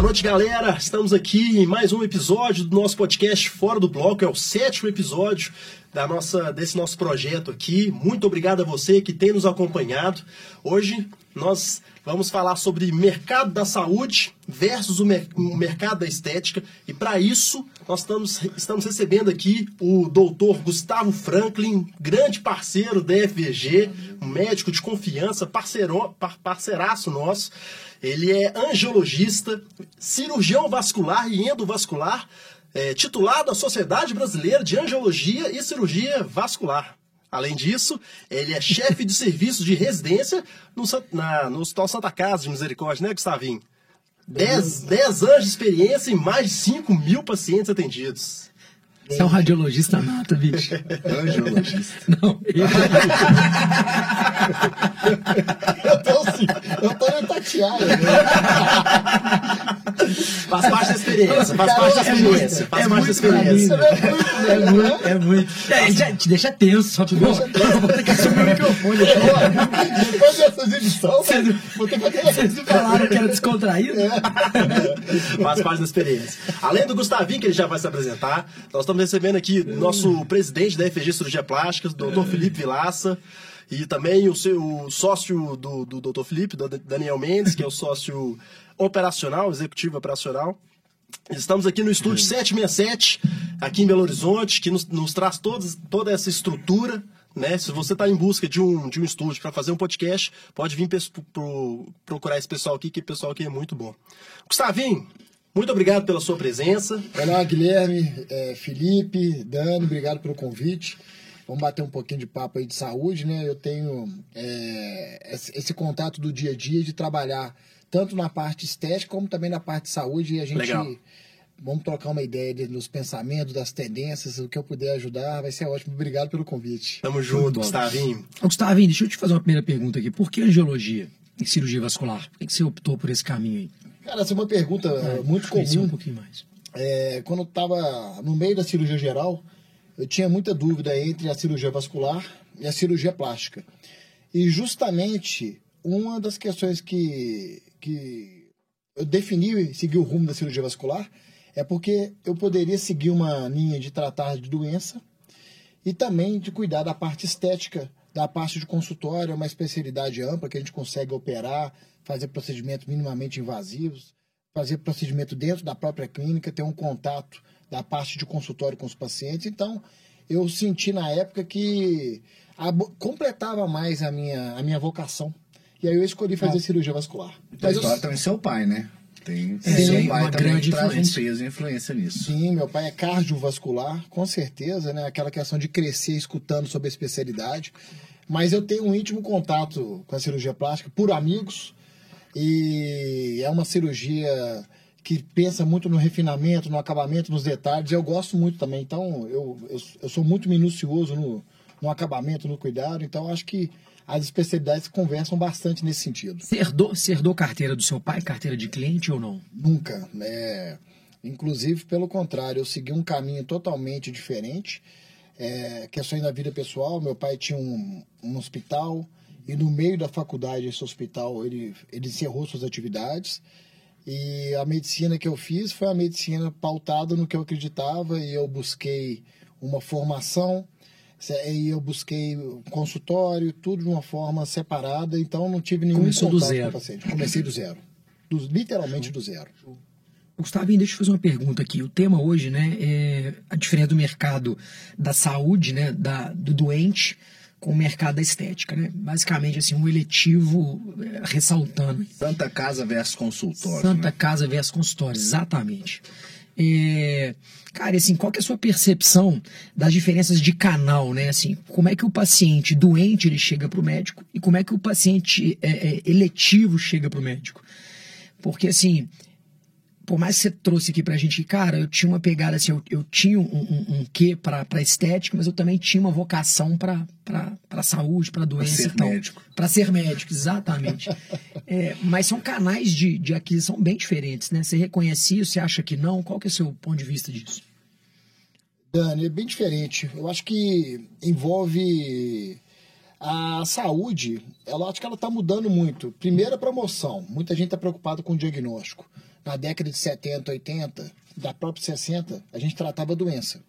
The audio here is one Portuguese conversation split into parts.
Boa noite, galera. Estamos aqui em mais um episódio do nosso podcast Fora do Bloco. É o sétimo episódio da nossa, desse nosso projeto aqui. Muito obrigado a você que tem nos acompanhado. Hoje nós vamos falar sobre mercado da saúde versus o, mer o mercado da estética. E para isso, nós estamos, estamos recebendo aqui o doutor Gustavo Franklin, grande parceiro da FVG, um médico de confiança, parceiro, par parceiraço nosso. Ele é angiologista, cirurgião vascular e endovascular, é, titulado da Sociedade Brasileira de Angiologia e Cirurgia Vascular. Além disso, ele é chefe de serviço de residência no, na, no Hospital Santa Casa de Misericórdia, né, Gustavinho? 10 anos de experiência e mais de 5 mil pacientes atendidos. Você é um radiologista nato, bicho. Angiologista. Não, ele... eu tô assim, eu tô meio tateado. Né? Faz parte da experiência, faz parte da experiência. Faz parte da experiência. É muito, é muito. É, já te deixa tenso, só que vou ter que assumir o microfone. Depois dessas edições, vou ter que fazer Vocês falaram que era descontraído? Faz parte da experiência. Além do Gustavinho, que ele já vai se apresentar, nós estamos recebendo aqui nosso presidente da FG Cirurgia Plástica, o doutor Felipe Vilaça. E também o seu sócio do, do Dr. Felipe, do Daniel Mendes, que é o sócio operacional, executivo operacional. Estamos aqui no estúdio 767, aqui em Belo Horizonte, que nos, nos traz todos, toda essa estrutura. Né? Se você está em busca de um, de um estúdio para fazer um podcast, pode vir pro, pro, procurar esse pessoal aqui, que o pessoal aqui é muito bom. Gustavinho, muito obrigado pela sua presença. Olá, Guilherme, é, Felipe, Dani, obrigado pelo convite. Vamos bater um pouquinho de papo aí de saúde, né? Eu tenho é, esse contato do dia a dia de trabalhar tanto na parte estética como também na parte de saúde e a gente Legal. vamos trocar uma ideia dos pensamentos, das tendências, o que eu puder ajudar, vai ser ótimo. Obrigado pelo convite. Tamo junto, Gustavinho. Gustavinho, deixa eu te fazer uma primeira pergunta aqui. Por que angiologia e cirurgia vascular? Por que você optou por esse caminho aí? Cara, essa é uma pergunta é, muito comum. Um pouquinho mais. É, quando eu estava no meio da cirurgia geral, eu tinha muita dúvida entre a cirurgia vascular e a cirurgia plástica. E justamente uma das questões que, que eu defini e segui o rumo da cirurgia vascular é porque eu poderia seguir uma linha de tratar de doença e também de cuidar da parte estética, da parte de consultório, uma especialidade ampla que a gente consegue operar, fazer procedimentos minimamente invasivos, fazer procedimento dentro da própria clínica, ter um contato da parte de consultório com os pacientes. Então, eu senti na época que a, completava mais a minha, a minha vocação. E aí eu escolhi fazer ah. cirurgia vascular. Mas a história eu... também seu pai, né? Tem, tem seu pai uma grande traz influência. peso e influência nisso. Sim, meu pai é cardiovascular, com certeza, né? Aquela questão de crescer escutando sobre a especialidade. Mas eu tenho um íntimo contato com a cirurgia plástica por amigos. E é uma cirurgia que pensa muito no refinamento, no acabamento, nos detalhes. Eu gosto muito também. Então, eu, eu, eu sou muito minucioso no, no acabamento, no cuidado. Então, acho que as especialidades conversam bastante nesse sentido. Você herdou, você herdou carteira do seu pai, carteira de cliente ou não? Nunca. É, inclusive, pelo contrário, eu segui um caminho totalmente diferente. É, questões da vida pessoal, meu pai tinha um, um hospital e no meio da faculdade, esse hospital, ele, ele encerrou suas atividades. E a medicina que eu fiz foi a medicina pautada no que eu acreditava e eu busquei uma formação e eu busquei consultório, tudo de uma forma separada, então não tive nenhum Começou do zero. paciente. Comecei do zero. Do, literalmente do zero. Gustavinho, deixa eu fazer uma pergunta aqui. O tema hoje, né, é a diferença do mercado da saúde, né, da, do doente com o mercado da estética, né? Basicamente, assim, um eletivo é, ressaltando. Santa Casa versus consultório. Santa né? Casa versus consultório, exatamente. É, cara, assim, qual que é a sua percepção das diferenças de canal, né? Assim, como é que o paciente doente ele chega para o médico e como é que o paciente é, é, eletivo chega para o médico? Porque, assim, por mais que você trouxe aqui pra gente, cara, eu tinha uma pegada assim, eu, eu tinha um, um, um quê pra, pra estética, mas eu também tinha uma vocação pra, pra, pra saúde, pra doença pra ser e tal. médico. Pra ser médico, exatamente. é, mas são canais de, de aquisição bem diferentes, né? Você reconhece isso, você acha que não? Qual que é o seu ponto de vista disso? Dani, é bem diferente. Eu acho que envolve a saúde, ela acho que ela está mudando muito. Primeiro a promoção. Muita gente está preocupada com o diagnóstico. Na década de 70, 80, da própria 60, a gente tratava a doença.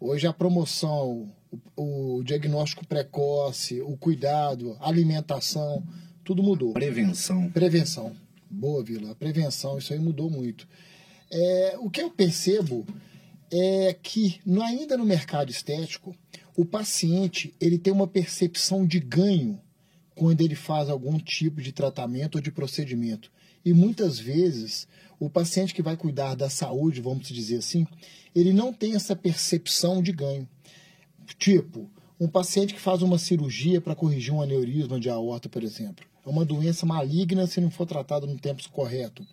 Hoje a promoção, o, o diagnóstico precoce, o cuidado, a alimentação, tudo mudou. Prevenção. Prevenção. Boa, Vila. A prevenção, isso aí mudou muito. É, o que eu percebo é que no, ainda no mercado estético, o paciente ele tem uma percepção de ganho quando ele faz algum tipo de tratamento ou de procedimento. E muitas vezes o paciente que vai cuidar da saúde, vamos dizer assim, ele não tem essa percepção de ganho. Tipo, um paciente que faz uma cirurgia para corrigir um aneurisma de aorta, por exemplo, é uma doença maligna se não for tratado no tempo correto.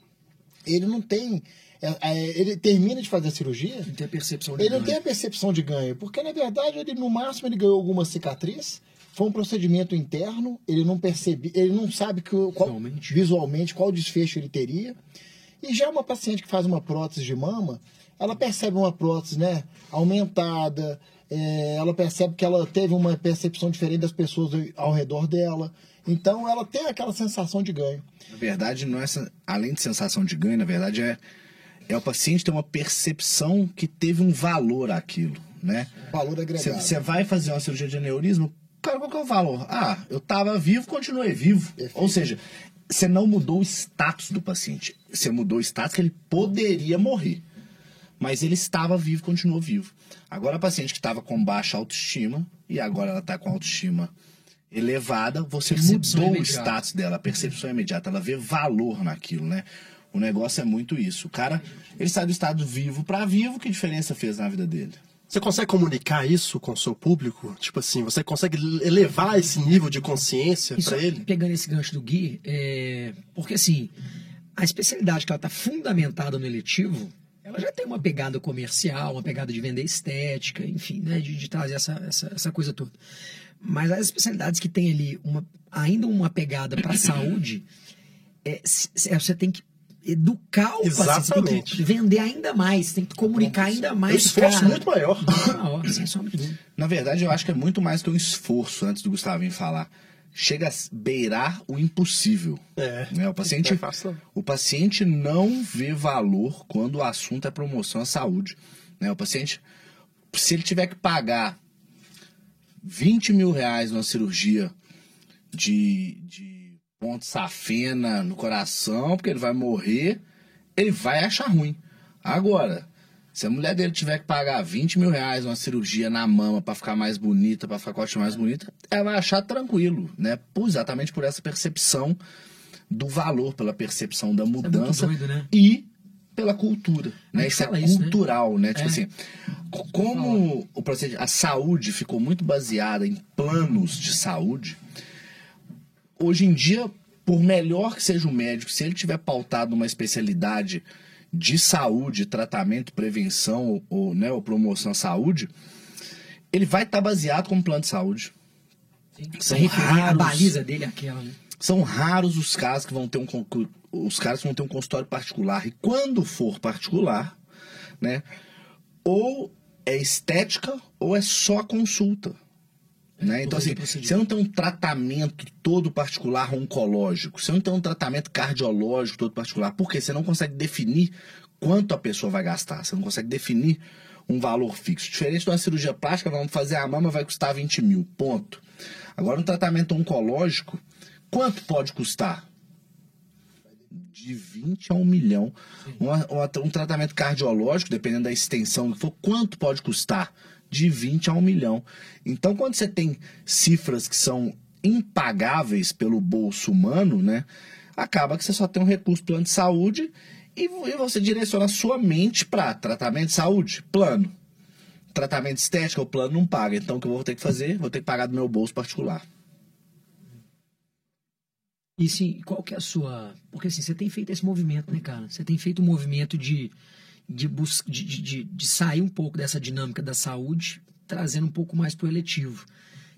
Ele não tem é, é, ele termina de fazer a cirurgia. Não tem a percepção de ele ganho. não tem a percepção de ganho, porque na verdade ele no máximo ele ganhou alguma cicatriz. Foi um procedimento interno, ele não percebe, ele não sabe que, qual, visualmente. visualmente qual desfecho ele teria. E já uma paciente que faz uma prótese de mama, ela percebe uma prótese né, aumentada, é, ela percebe que ela teve uma percepção diferente das pessoas ao redor dela. Então ela tem aquela sensação de ganho. Na verdade, não é, além de sensação de ganho, na verdade é é o paciente ter uma percepção que teve um valor aquilo, né? Valor agregado. Você vai fazer uma cirurgia de aneurisma, cara, qual que é o valor? Ah, eu estava vivo, continuei vivo. Perfeito. Ou seja, você não mudou o status do paciente. Você mudou o status que ele poderia morrer. Mas ele estava vivo, continuou vivo. Agora a paciente que estava com baixa autoestima e agora ela está com autoestima elevada, você percepção mudou imediata. o status dela, a percepção é imediata, ela vê valor naquilo, né? O negócio é muito isso. O cara, ele sai do estado vivo para vivo, que diferença fez na vida dele? Você consegue comunicar isso com o seu público? Tipo assim, você consegue elevar esse nível de consciência para ele? Pegando esse gancho do Gui, é... porque assim, a especialidade que ela está fundamentada no eletivo, ela já tem uma pegada comercial, uma pegada de vender estética, enfim, né, de, de trazer essa, essa, essa coisa toda. Mas as especialidades que tem ali uma, ainda uma pegada para a saúde, é, é, você tem que educar o Exatamente. paciente, tem que vender ainda mais, tem que comunicar ainda mais. Um esforço cara. muito maior. maior Na verdade, eu acho que é muito mais que um esforço, antes do Gustavinho falar. Chega a beirar o impossível. É, né? o, paciente, é o paciente não vê valor quando o assunto é promoção à saúde. Né? O paciente, se ele tiver que pagar 20 mil reais numa cirurgia de, de ponto safena no coração, porque ele vai morrer, ele vai achar ruim. Agora, se a mulher dele tiver que pagar 20 mil reais uma cirurgia na mama para ficar mais bonita, para ficar com a mais bonita, ela vai achar tranquilo, né? Por, exatamente por essa percepção do valor, pela percepção da é mudança é doido, né? e pela cultura, né? Isso é isso, né? cultural, né? né? Tipo é. assim, como o procedimento, a saúde ficou muito baseada em planos de saúde, hoje em dia, por melhor que seja o médico, se ele tiver pautado uma especialidade de saúde, tratamento, prevenção ou, né, ou promoção à saúde, ele vai estar tá baseado como plano de saúde. São raros, a baliza dele é aquela, né? São raros os casos que vão ter um os caras vão ter um consultório particular e quando for particular, né, ou é estética ou é só consulta. Né? Então, assim, você não tem um tratamento todo particular oncológico, você não tem um tratamento cardiológico todo particular, porque você não consegue definir quanto a pessoa vai gastar, você não consegue definir um valor fixo. Diferente de uma cirurgia plástica, vamos fazer a mama, vai custar 20 mil, ponto. Agora, um tratamento oncológico, quanto pode custar? De 20 a 1 milhão. Uma, uma, um tratamento cardiológico, dependendo da extensão que for, quanto pode custar? De 20 a 1 milhão. Então, quando você tem cifras que são impagáveis pelo bolso humano, né, acaba que você só tem um recurso plano de saúde e você direciona a sua mente para tratamento de saúde, plano. Tratamento estético, o plano não paga. Então, o que eu vou ter que fazer? Vou ter que pagar do meu bolso particular. E sim, qual que é a sua. Porque assim, você tem feito esse movimento, né, cara? Você tem feito um movimento de de, bus de, de, de sair um pouco dessa dinâmica da saúde, trazendo um pouco mais para o eletivo.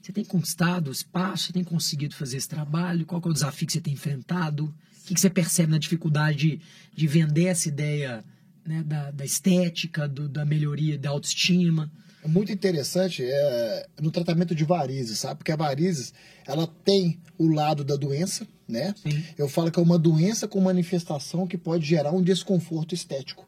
Você tem conquistado o espaço, você tem conseguido fazer esse trabalho? Qual é o desafio que você tem enfrentado? O que, que você percebe na dificuldade de, de vender essa ideia né, da, da estética, do, da melhoria da autoestima? É muito interessante é, no tratamento de varizes, sabe? Porque a varizes, ela tem o lado da doença, né? Eu falo que é uma doença com manifestação que pode gerar um desconforto estético.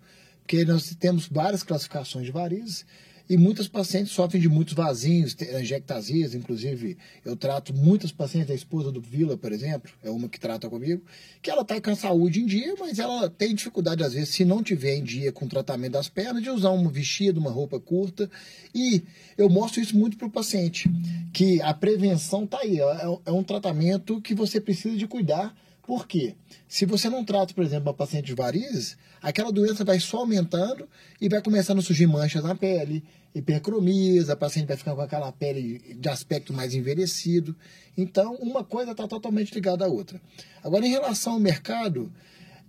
Porque nós temos várias classificações de varizes e muitas pacientes sofrem de muitos vasinhos, angiectasias, inclusive eu trato muitas pacientes, da esposa do Vila, por exemplo, é uma que trata comigo, que ela está com a saúde em dia, mas ela tem dificuldade, às vezes, se não tiver em dia com o tratamento das pernas, de usar um vestido, uma roupa curta. E eu mostro isso muito para o paciente, que a prevenção está aí, é, é um tratamento que você precisa de cuidar por quê? Se você não trata, por exemplo, uma paciente de varizes, aquela doença vai só aumentando e vai começando a surgir manchas na pele, hipercromias, a paciente vai ficar com aquela pele de aspecto mais envelhecido. Então, uma coisa está totalmente ligada à outra. Agora, em relação ao mercado,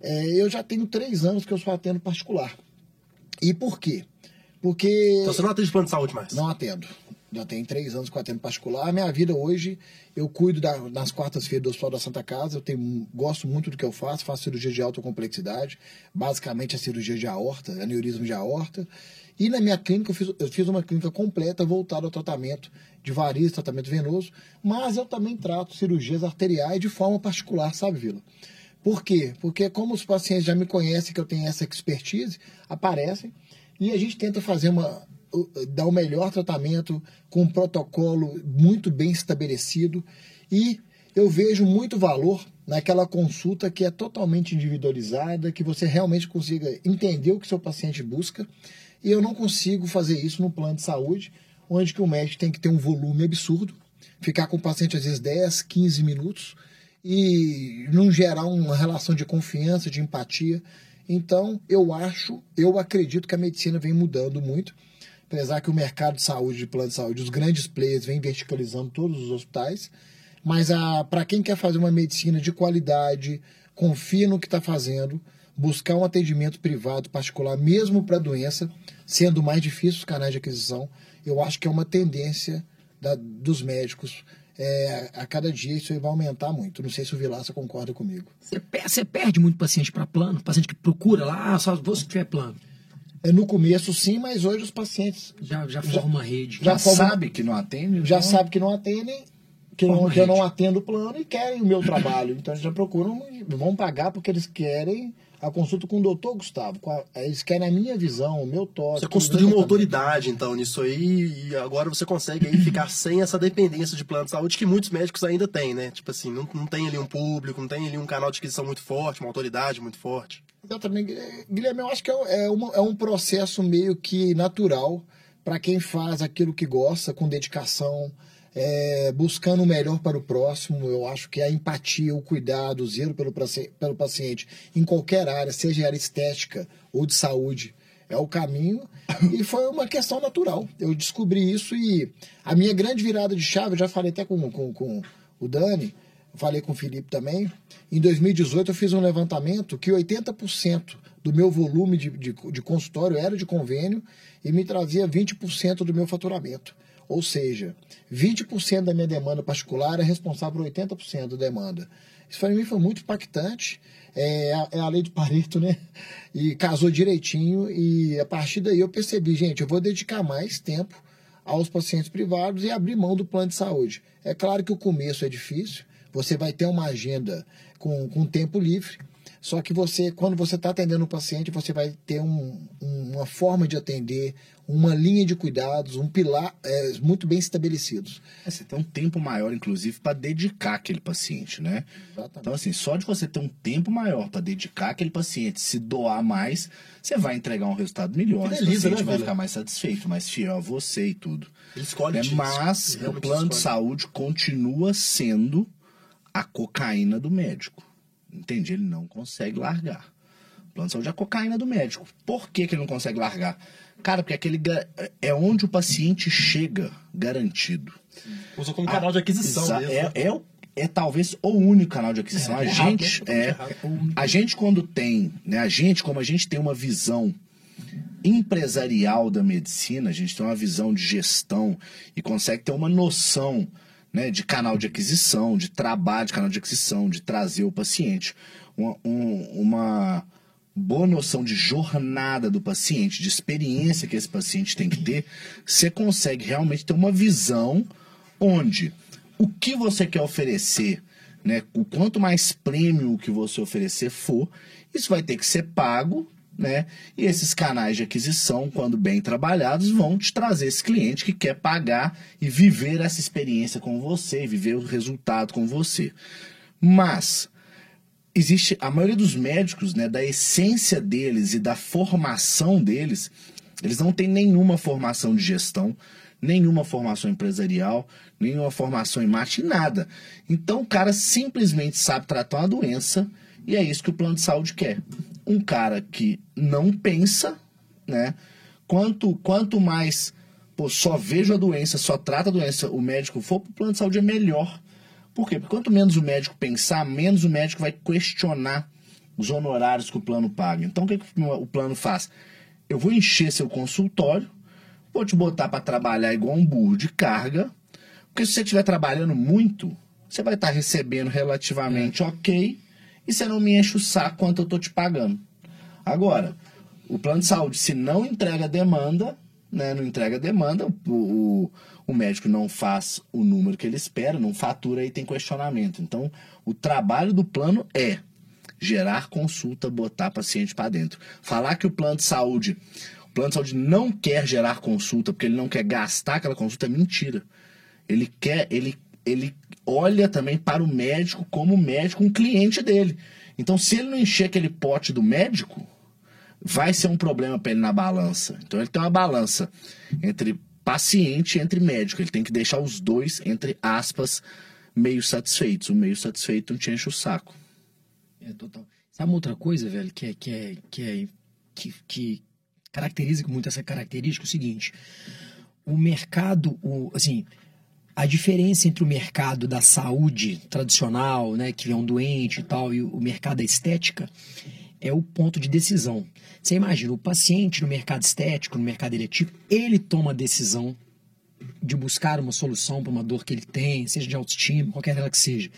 é, eu já tenho três anos que eu só atendo particular. E por quê? Porque. Então você não atende plano de saúde mais? Não atendo já tem três anos eu atendo particular. Minha vida hoje, eu cuido da, nas quartas-feiras do Hospital da Santa Casa, eu tenho, gosto muito do que eu faço, faço cirurgia de alta complexidade, basicamente a cirurgia de aorta, aneurisma de aorta. E na minha clínica, eu fiz, eu fiz uma clínica completa voltada ao tratamento de varizes, tratamento venoso, mas eu também trato cirurgias arteriais de forma particular, sabe, Vila? Por quê? Porque como os pacientes já me conhecem que eu tenho essa expertise, aparecem e a gente tenta fazer uma dar o melhor tratamento com um protocolo muito bem estabelecido e eu vejo muito valor naquela consulta que é totalmente individualizada, que você realmente consiga entender o que seu paciente busca. E eu não consigo fazer isso no plano de saúde, onde que o médico tem que ter um volume absurdo, ficar com o paciente às vezes 10, 15 minutos e não gerar uma relação de confiança, de empatia. Então, eu acho, eu acredito que a medicina vem mudando muito apesar que o mercado de saúde, de plano de saúde, os grandes players vêm verticalizando todos os hospitais, mas para quem quer fazer uma medicina de qualidade, confia no que está fazendo, buscar um atendimento privado particular, mesmo para doença, sendo mais difícil os canais de aquisição, eu acho que é uma tendência da, dos médicos. É, a cada dia isso vai aumentar muito. Não sei se o Vilaça concorda comigo. Você perde muito paciente para plano? Paciente que procura lá, ah, só se tiver plano. É, no começo, sim, mas hoje os pacientes. Já, já forma uma rede. Já, já forma, sabe que não atende? Já então... sabe que não atendem, que, não, que eu não atendo o plano e querem o meu trabalho. Então eles já procuram, vão pagar porque eles querem a consulta com o doutor Gustavo. Eles querem a minha visão, o meu toque. Você construiu uma autoridade, então, nisso aí, e agora você consegue aí ficar sem essa dependência de plano de saúde que muitos médicos ainda têm, né? Tipo assim, não, não tem ali um público, não tem ali um canal de aquisição muito forte, uma autoridade muito forte. Exatamente. Guilherme, eu acho que é, é, uma, é um processo meio que natural para quem faz aquilo que gosta, com dedicação, é, buscando o melhor para o próximo. Eu acho que a empatia, o cuidado, o zelo pelo, pelo paciente, em qualquer área, seja área estética ou de saúde, é o caminho. E foi uma questão natural. Eu descobri isso e a minha grande virada de chave, eu já falei até com, com, com o Dani, falei com o Felipe também. Em 2018 eu fiz um levantamento que 80% do meu volume de, de, de, consultório era de convênio e me trazia 20% do meu faturamento. Ou seja, 20% da minha demanda particular é responsável por 80% da demanda. Isso para mim foi muito impactante. É é a lei de Pareto, né? E casou direitinho. E a partir daí eu percebi, gente, eu vou dedicar mais tempo aos pacientes privados e abrir mão do plano de saúde. É claro que o começo é difícil, você vai ter uma agenda com, com tempo livre, só que você, quando você está atendendo o paciente, você vai ter um, uma forma de atender, uma linha de cuidados, um pilar é, muito bem estabelecidos. É, você tem um tempo maior, inclusive, para dedicar aquele paciente, né? Exatamente. Então, assim, só de você ter um tempo maior para dedicar aquele paciente, se doar mais, você vai entregar um resultado melhor. Finaliza, o paciente né, vai ficar mais satisfeito, mais fiel a você e tudo. Ele escolhe é, Mas o plano de saúde continua sendo a cocaína do médico. Entende? Ele não consegue largar. O plano de saúde é a cocaína do médico. Por que, que ele não consegue largar? Cara, porque aquele é onde o paciente chega garantido. Usa como canal de aquisição. A, é, é, é, é, talvez o único canal de aquisição. É, a gente é, é a gente quando tem, né, a gente como a gente tem uma visão empresarial da medicina, a gente tem uma visão de gestão e consegue ter uma noção né, de canal de aquisição, de trabalho de canal de aquisição, de trazer o paciente. Uma, um, uma boa noção de jornada do paciente, de experiência que esse paciente tem que ter, você consegue realmente ter uma visão onde o que você quer oferecer né? O quanto mais prêmio que você oferecer for, isso vai ter que ser pago, né? E esses canais de aquisição, quando bem trabalhados, vão te trazer esse cliente que quer pagar e viver essa experiência com você, viver o resultado com você. Mas existe a maioria dos médicos, né, da essência deles e da formação deles, eles não têm nenhuma formação de gestão, nenhuma formação empresarial, nenhuma formação em marketing, nada. Então o cara simplesmente sabe tratar uma doença e é isso que o plano de saúde quer. Um cara que não pensa, né? Quanto, quanto mais pô, só vejo a doença, só trata a doença, o médico for pro plano de saúde é melhor. Por quê? Porque quanto menos o médico pensar, menos o médico vai questionar os honorários que o plano paga. Então o que, que o plano faz? Eu vou encher seu consultório, vou te botar para trabalhar igual um burro de carga, porque se você estiver trabalhando muito, você vai estar recebendo relativamente ok e você não me enche o saco quanto eu estou te pagando. Agora, o plano de saúde, se não entrega demanda, né, não entrega demanda, o, o, o, médico não faz o número que ele espera, não fatura e tem questionamento. Então, o trabalho do plano é gerar consulta, botar paciente para dentro. Falar que o plano de saúde, o plano de saúde não quer gerar consulta porque ele não quer gastar aquela consulta é mentira. Ele quer, ele, ele olha também para o médico como médico, um cliente dele. Então, se ele não encher aquele pote do médico, vai ser um problema para ele na balança. Então, ele tem uma balança entre paciente e entre médico. Ele tem que deixar os dois, entre aspas, meio satisfeitos. O meio satisfeito não te enche o saco. É total. Sabe uma outra coisa, velho, que é, que é, que, é, que, que caracteriza muito essa característica? É o seguinte: o mercado, o, assim, a diferença entre o mercado da saúde tradicional, né, que é um doente e tal, e o mercado da estética, é o ponto de decisão. Você imagina, o paciente no mercado estético, no mercado eletivo, ele toma a decisão de buscar uma solução para uma dor que ele tem, seja de autoestima, qualquer ela que seja.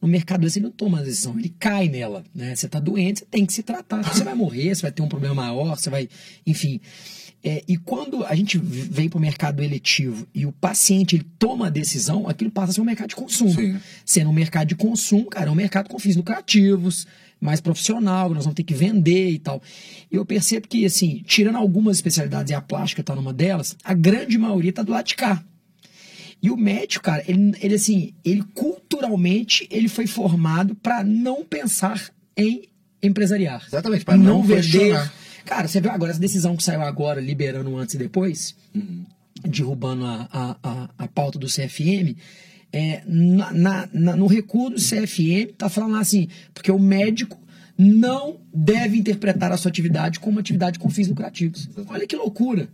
No mercado ele não toma a decisão, ele cai nela. Né? Você está doente, você tem que se tratar. Você vai morrer, você vai ter um problema maior, você vai. Enfim. É, e quando a gente vem para o mercado eletivo e o paciente ele toma a decisão, aquilo passa a ser um mercado de consumo. Sim. Sendo um mercado de consumo, cara, é um mercado com fins lucrativos, mais profissional, nós vamos ter que vender e tal. E eu percebo que, assim, tirando algumas especialidades, e a plástica está numa delas, a grande maioria está do lado de cá. E o médico, cara, ele, ele assim, ele culturalmente, ele foi formado para não pensar em empresariar. Exatamente, para não, não vender. Cara, você viu agora essa decisão que saiu agora, liberando antes e depois, uhum. derrubando a, a, a, a, pauta do CFM. É, na, na, na, no recuo do CFM, tá falando lá assim, porque o médico não deve interpretar a sua atividade como uma atividade com fins lucrativos. Olha que loucura.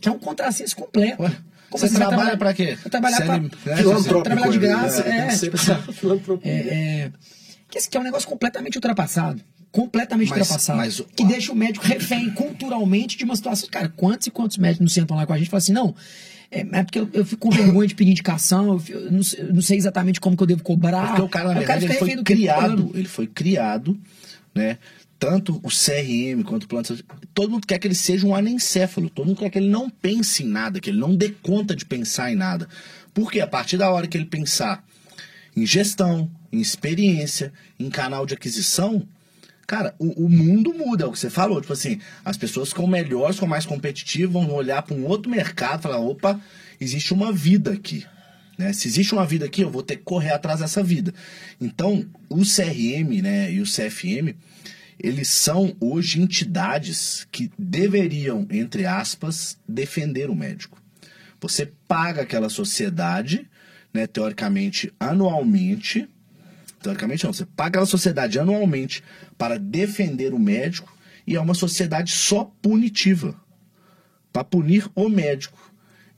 Que é um contrassenso completo. Ué, você, você trabalha para quê? Trabalhar para né? trabalhar de graça. É, é, tipo, assim, é, é, que é um negócio completamente ultrapassado completamente mas, ultrapassado. Mas, que ó, deixa o médico refém culturalmente de uma situação. Cara, quantos e quantos médicos não sentam lá com a gente e falam assim, não. É, é porque eu, eu, fico com vergonha de pedir indicação, eu, eu, não, eu, não, sei exatamente como que eu devo cobrar. Porque o cara, na verdade, ele foi criado, ele foi criado, né? Tanto o CRM quanto o plano todo mundo quer que ele seja um anencéfalo, todo mundo quer que ele não pense em nada, que ele não dê conta de pensar em nada. Porque a partir da hora que ele pensar em gestão, em experiência, em canal de aquisição, Cara, o, o, mundo muda, é o que você falou. Tipo assim, as pessoas ficam melhores, ficam mais competitivas, vão olhar para um outro mercado e falar: opa, existe uma vida aqui. Né? Se existe uma vida aqui, eu vou ter que correr atrás dessa vida. Então, o CRM né, e o CFM, eles são hoje entidades que deveriam, entre aspas, defender o médico. Você paga aquela sociedade, né, teoricamente, anualmente Teoricamente não. Você paga a sociedade anualmente para defender o médico e é uma sociedade só punitiva. Para punir o médico.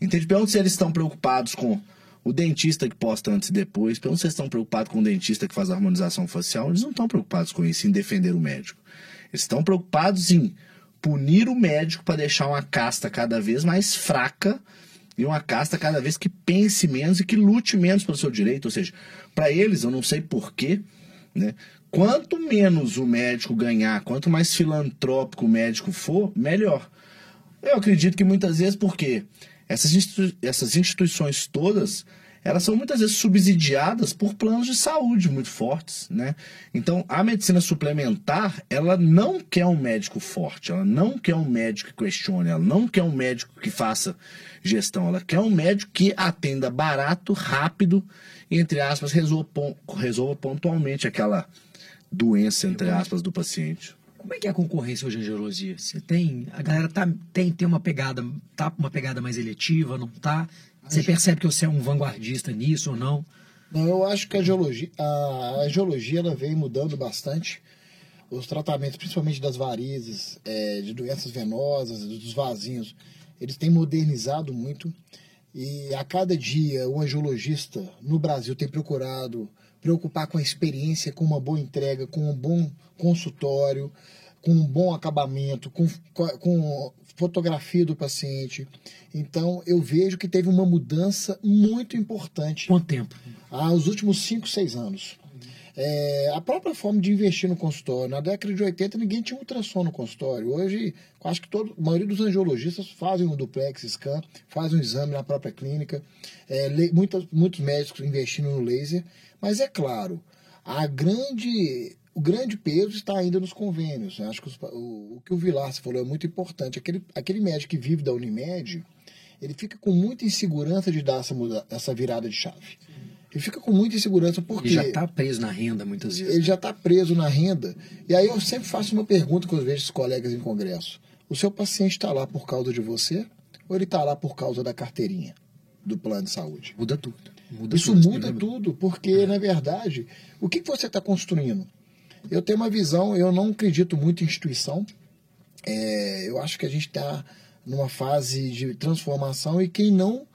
Entende? Pergunta se eles estão preocupados com o dentista que posta antes e depois. Pergunta se eles estão preocupados com o dentista que faz a harmonização facial. Eles não estão preocupados com isso, em defender o médico. Eles estão preocupados em punir o médico para deixar uma casta cada vez mais fraca e uma casta cada vez que pense menos e que lute menos pelo seu direito. Ou seja, para eles, eu não sei porquê, né? Quanto menos o médico ganhar, quanto mais filantrópico o médico for, melhor. Eu acredito que muitas vezes porque essas, essas instituições todas, elas são muitas vezes subsidiadas por planos de saúde muito fortes, né? Então, a medicina suplementar, ela não quer um médico forte, ela não quer um médico que questione, ela não quer um médico que faça gestão, ela quer um médico que atenda barato, rápido, e, entre aspas, resolva, resolva pontualmente aquela doença, entre aspas, do paciente. Como é que é a concorrência hoje em angiologia? Você tem. A galera tá, tem, tem uma pegada. tá uma pegada mais eletiva, não tá? Você percebe que você é um vanguardista nisso ou não? Não, eu acho que a geologia, a, a geologia ela vem mudando bastante. Os tratamentos, principalmente das varizes, é, de doenças venosas, dos vasinhos, eles têm modernizado muito. E a cada dia o angiologista no Brasil tem procurado preocupar com a experiência, com uma boa entrega, com um bom consultório, com um bom acabamento, com, com fotografia do paciente. Então, eu vejo que teve uma mudança muito importante. Quanto tempo? Ah, os últimos 5, 6 anos. É, a própria forma de investir no consultório. Na década de 80, ninguém tinha ultrassom no consultório. Hoje, acho que todo, a maioria dos angiologistas fazem um duplex scan, fazem um exame na própria clínica. É, le, muitos, muitos médicos investindo no laser. Mas é claro, a grande o grande peso está ainda nos convênios. Acho que os, o, o, que o Vilar falou é muito importante. Aquele, aquele médico que vive da Unimed, ele fica com muita insegurança de dar essa, essa virada de chave. Ele fica com muita insegurança porque... Ele já está preso na renda muitas vezes. Ele já está preso na renda. E aí eu sempre faço uma pergunta com os vezes colegas em congresso. O seu paciente está lá por causa de você ou ele está lá por causa da carteirinha do plano de saúde? Muda tudo. Muda Isso tudo, muda tudo, porque, é. na verdade, o que você está construindo? Eu tenho uma visão, eu não acredito muito em instituição. É, eu acho que a gente está numa fase de transformação e quem não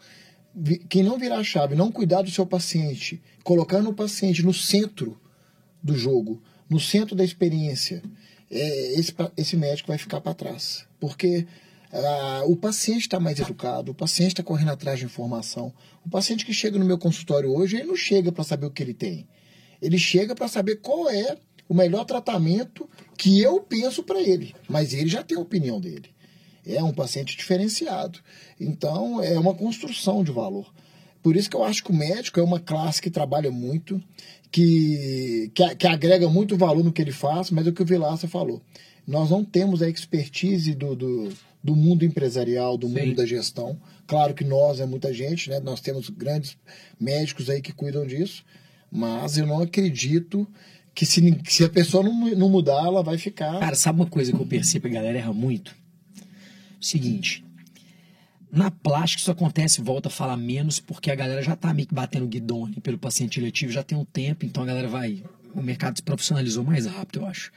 quem não virar a chave, não cuidar do seu paciente, colocando o paciente no centro do jogo, no centro da experiência, é, esse, esse médico vai ficar para trás. Porque ah, o paciente está mais educado, o paciente está correndo atrás de informação. O paciente que chega no meu consultório hoje, ele não chega para saber o que ele tem. Ele chega para saber qual é o melhor tratamento que eu penso para ele. Mas ele já tem a opinião dele. É um paciente diferenciado. Então, é uma construção de valor. Por isso que eu acho que o médico é uma classe que trabalha muito, que, que, que agrega muito valor no que ele faz, mas é o que o Vilaça falou. Nós não temos a expertise do, do, do mundo empresarial, do Sim. mundo da gestão. Claro que nós é muita gente, né? Nós temos grandes médicos aí que cuidam disso, mas eu não acredito que se, se a pessoa não, não mudar, ela vai ficar. Cara, sabe uma coisa que eu percebo que a galera erra muito? Seguinte. Na plástica isso acontece, volta a falar menos, porque a galera já tá meio que batendo guidão ali pelo paciente eletivo, já tem um tempo, então a galera vai. O mercado se profissionalizou mais rápido, eu acho.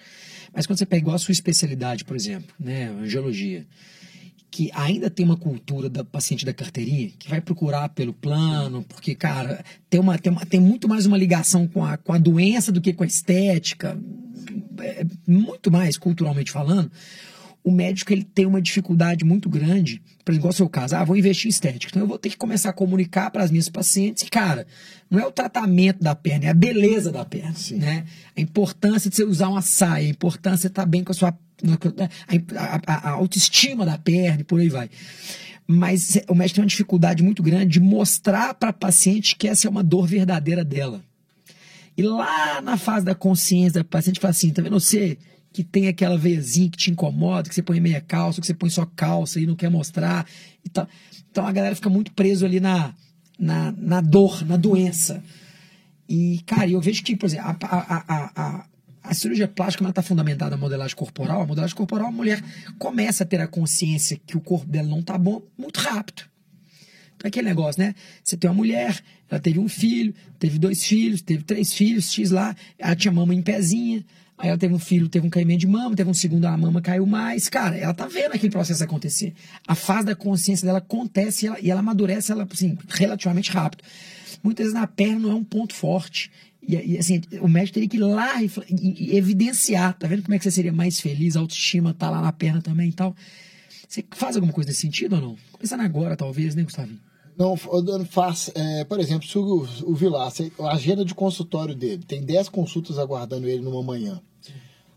Mas quando você pega igual a sua especialidade, por exemplo, né, angiologia, que ainda tem uma cultura da paciente da carteirinha que vai procurar pelo plano, porque, cara, tem, uma, tem, uma, tem muito mais uma ligação com a, com a doença do que com a estética, é, muito mais culturalmente falando. O médico ele tem uma dificuldade muito grande, por exemplo, igual o seu caso, ah, vou investir em estética, então eu vou ter que começar a comunicar para as minhas pacientes que, cara, não é o tratamento da perna, é a beleza da perna, Sim. né? A importância de você usar uma saia, a importância de estar bem com a sua a, a, a autoestima da perna por aí vai. Mas o médico tem uma dificuldade muito grande de mostrar para a paciente que essa é uma dor verdadeira dela. E lá na fase da consciência da paciente fala assim: tá vendo você que tem aquela veiazinha que te incomoda, que você põe meia calça, que você põe só calça e não quer mostrar e. Então a galera fica muito preso ali na, na, na dor, na doença. E, cara, eu vejo que, por exemplo, a, a, a, a cirurgia plástica está fundamentada na modelagem corporal. A modelagem corporal, a mulher começa a ter a consciência que o corpo dela não está bom muito rápido. Então, é aquele negócio, né? Você tem uma mulher, ela teve um filho, teve dois filhos, teve três filhos, X lá, ela tinha mama em pezinha, aí ela teve um filho, teve um caimento de mama, teve um segundo, a mama caiu mais. Cara, ela tá vendo aquele processo acontecer. A fase da consciência dela acontece e ela, e ela amadurece ela, assim, relativamente rápido. Muitas vezes na perna não é um ponto forte. E, e, assim, o médico teria que ir lá e, e, evidenciar, tá vendo como é que você seria mais feliz, a autoestima tá lá na perna também e tal. Você faz alguma coisa nesse sentido ou não? Começando agora, talvez, né, Gustavinho? Não, faz. É, por exemplo, se o, o Vilar, a agenda de consultório dele, tem 10 consultas aguardando ele numa manhã.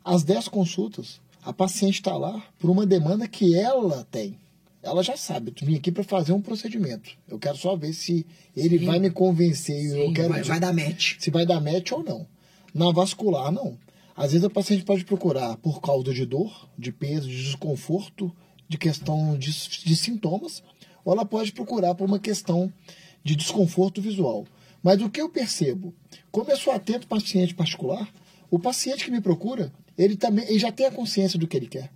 As 10 consultas, a paciente está lá por uma demanda que ela tem. Ela já sabe, eu vim aqui para fazer um procedimento. Eu quero só ver se ele vai me convencer e eu Sim, quero vai, vai dar match. se vai dar match ou não. Na vascular, não. Às vezes a paciente pode procurar por causa de dor, de peso, de desconforto, de questão de, de sintomas, ou ela pode procurar por uma questão de desconforto visual. Mas o que eu percebo, como eu sou atento paciente particular, o paciente que me procura, ele também ele já tem a consciência do que ele quer.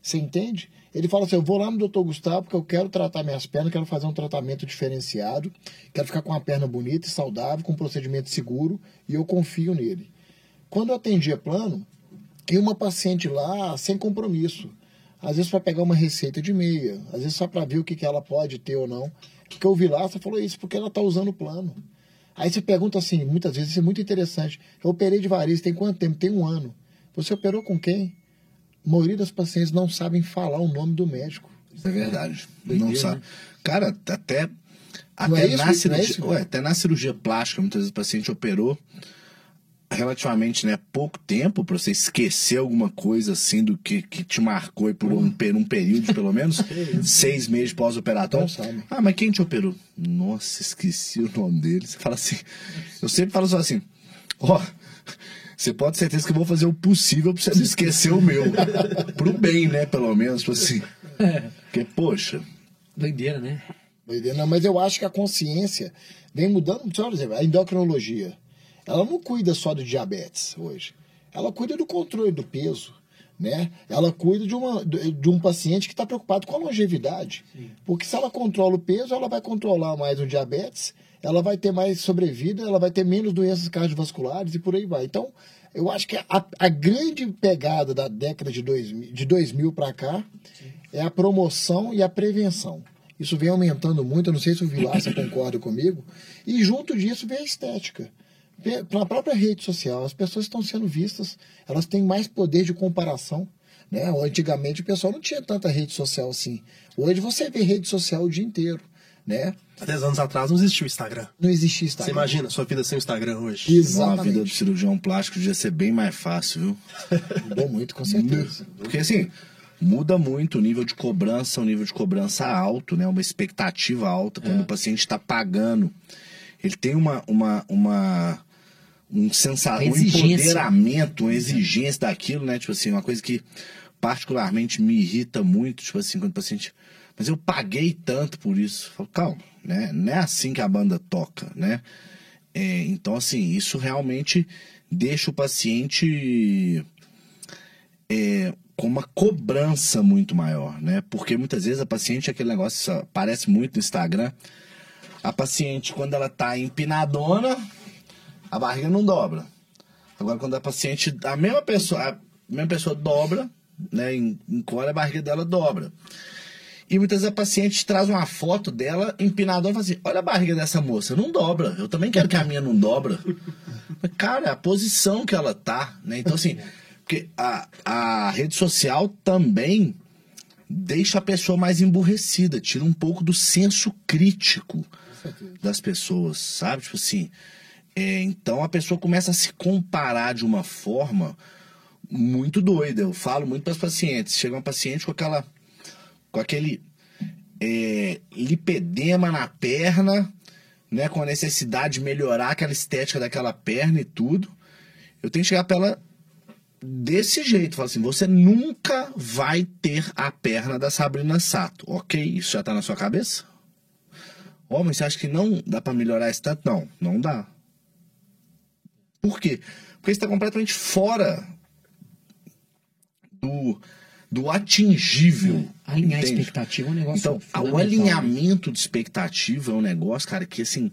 Você entende? Ele fala assim: eu vou lá no doutor Gustavo porque eu quero tratar minhas pernas, quero fazer um tratamento diferenciado, quero ficar com a perna bonita e saudável, com um procedimento seguro, e eu confio nele. Quando eu atendia plano, ia uma paciente lá sem compromisso. Às vezes para pegar uma receita de meia, às vezes só para ver o que, que ela pode ter ou não. O que, que eu vi lá, você falou isso, porque ela está usando o plano. Aí você pergunta assim, muitas vezes, isso é muito interessante. Eu operei de variz, tem quanto tempo? Tem um ano. Você operou com quem? A maioria das pacientes não sabem falar o nome do médico. É verdade. Doideira, não sabe. Cara, até, é até, isso? na é cirurgia, isso? ué, até na cirurgia plástica, muitas vezes o paciente operou relativamente né, pouco tempo para você esquecer alguma coisa assim do que, que te marcou aí por um, per- um período pelo menos seis meses pós-operatório. Ah, mas quem te operou? Nossa, esqueci o nome dele. Você fala assim. Eu sempre falo só assim: ó. Você pode ter certeza que eu vou fazer o possível pra você não esquecer o meu. Pro bem, né? Pelo menos, assim. Porque, poxa, Doideira, né? Doideira, Não, mas eu acho que a consciência vem mudando. Por exemplo, a endocrinologia, ela não cuida só do diabetes hoje. Ela cuida do controle do peso, né? Ela cuida de, uma, de um paciente que está preocupado com a longevidade. Porque se ela controla o peso, ela vai controlar mais o diabetes, ela vai ter mais sobrevida, ela vai ter menos doenças cardiovasculares e por aí vai. Então, eu acho que a, a grande pegada da década de 2000, de 2000 para cá é a promoção e a prevenção. Isso vem aumentando muito, eu não sei se o Vilaça concorda comigo. E junto disso vem a estética. Na própria rede social, as pessoas estão sendo vistas, elas têm mais poder de comparação. Né? Antigamente o pessoal não tinha tanta rede social assim. Hoje você vê rede social o dia inteiro. Né? Há 10 anos atrás não existia o Instagram. Não existia Você Instagram. imagina sua vida sem o Instagram hoje? a vida Exatamente. do cirurgião plástico devia ser bem mais fácil, viu? Mudou muito, com certeza. Porque assim, muda muito o nível de cobrança, o nível de cobrança alto, né? Uma expectativa alta quando o paciente está pagando. Ele tem uma, uma, uma um sensa Uma um empoderamento, uma exigência daquilo, né? Tipo assim, uma coisa que particularmente me irrita muito, tipo assim, quando o paciente. Mas eu paguei tanto por isso. Falo, calma, né? Não é assim que a banda toca, né? É, então, assim, isso realmente deixa o paciente é, com uma cobrança muito maior, né? Porque muitas vezes a paciente, aquele negócio aparece muito no Instagram, a paciente, quando ela tá empinadona, a barriga não dobra. Agora, quando a paciente, a mesma pessoa, a mesma pessoa dobra, né? en- Encolhe, a barriga dela dobra. E muitas vezes a paciente traz uma foto dela empinadona e fala assim: olha a barriga dessa moça, não dobra. Eu também quero que a minha não dobra. Cara, a posição que ela tá, né? Então, assim, porque a, a rede social também deixa a pessoa mais emburrecida, tira um pouco do senso crítico das pessoas, sabe? Tipo assim, é, então a pessoa começa a se comparar de uma forma muito doida. Eu falo muito para os pacientes. Chega uma paciente com aquela, com aquele é, lipedema na perna, né, com a necessidade de melhorar aquela estética daquela perna e tudo. Eu tenho que chegar para ela desse jeito, falar assim, você nunca vai ter a perna da Sabrina Sato. Ok, isso já tá na sua cabeça? Homem, você acha que não dá para melhorar esse tanto? Não, não dá. Por quê? Porque está completamente fora do, do atingível. Alinhar a entende? expectativa é um negócio Então, o fundamental, alinhamento de expectativa é um negócio, cara, que assim,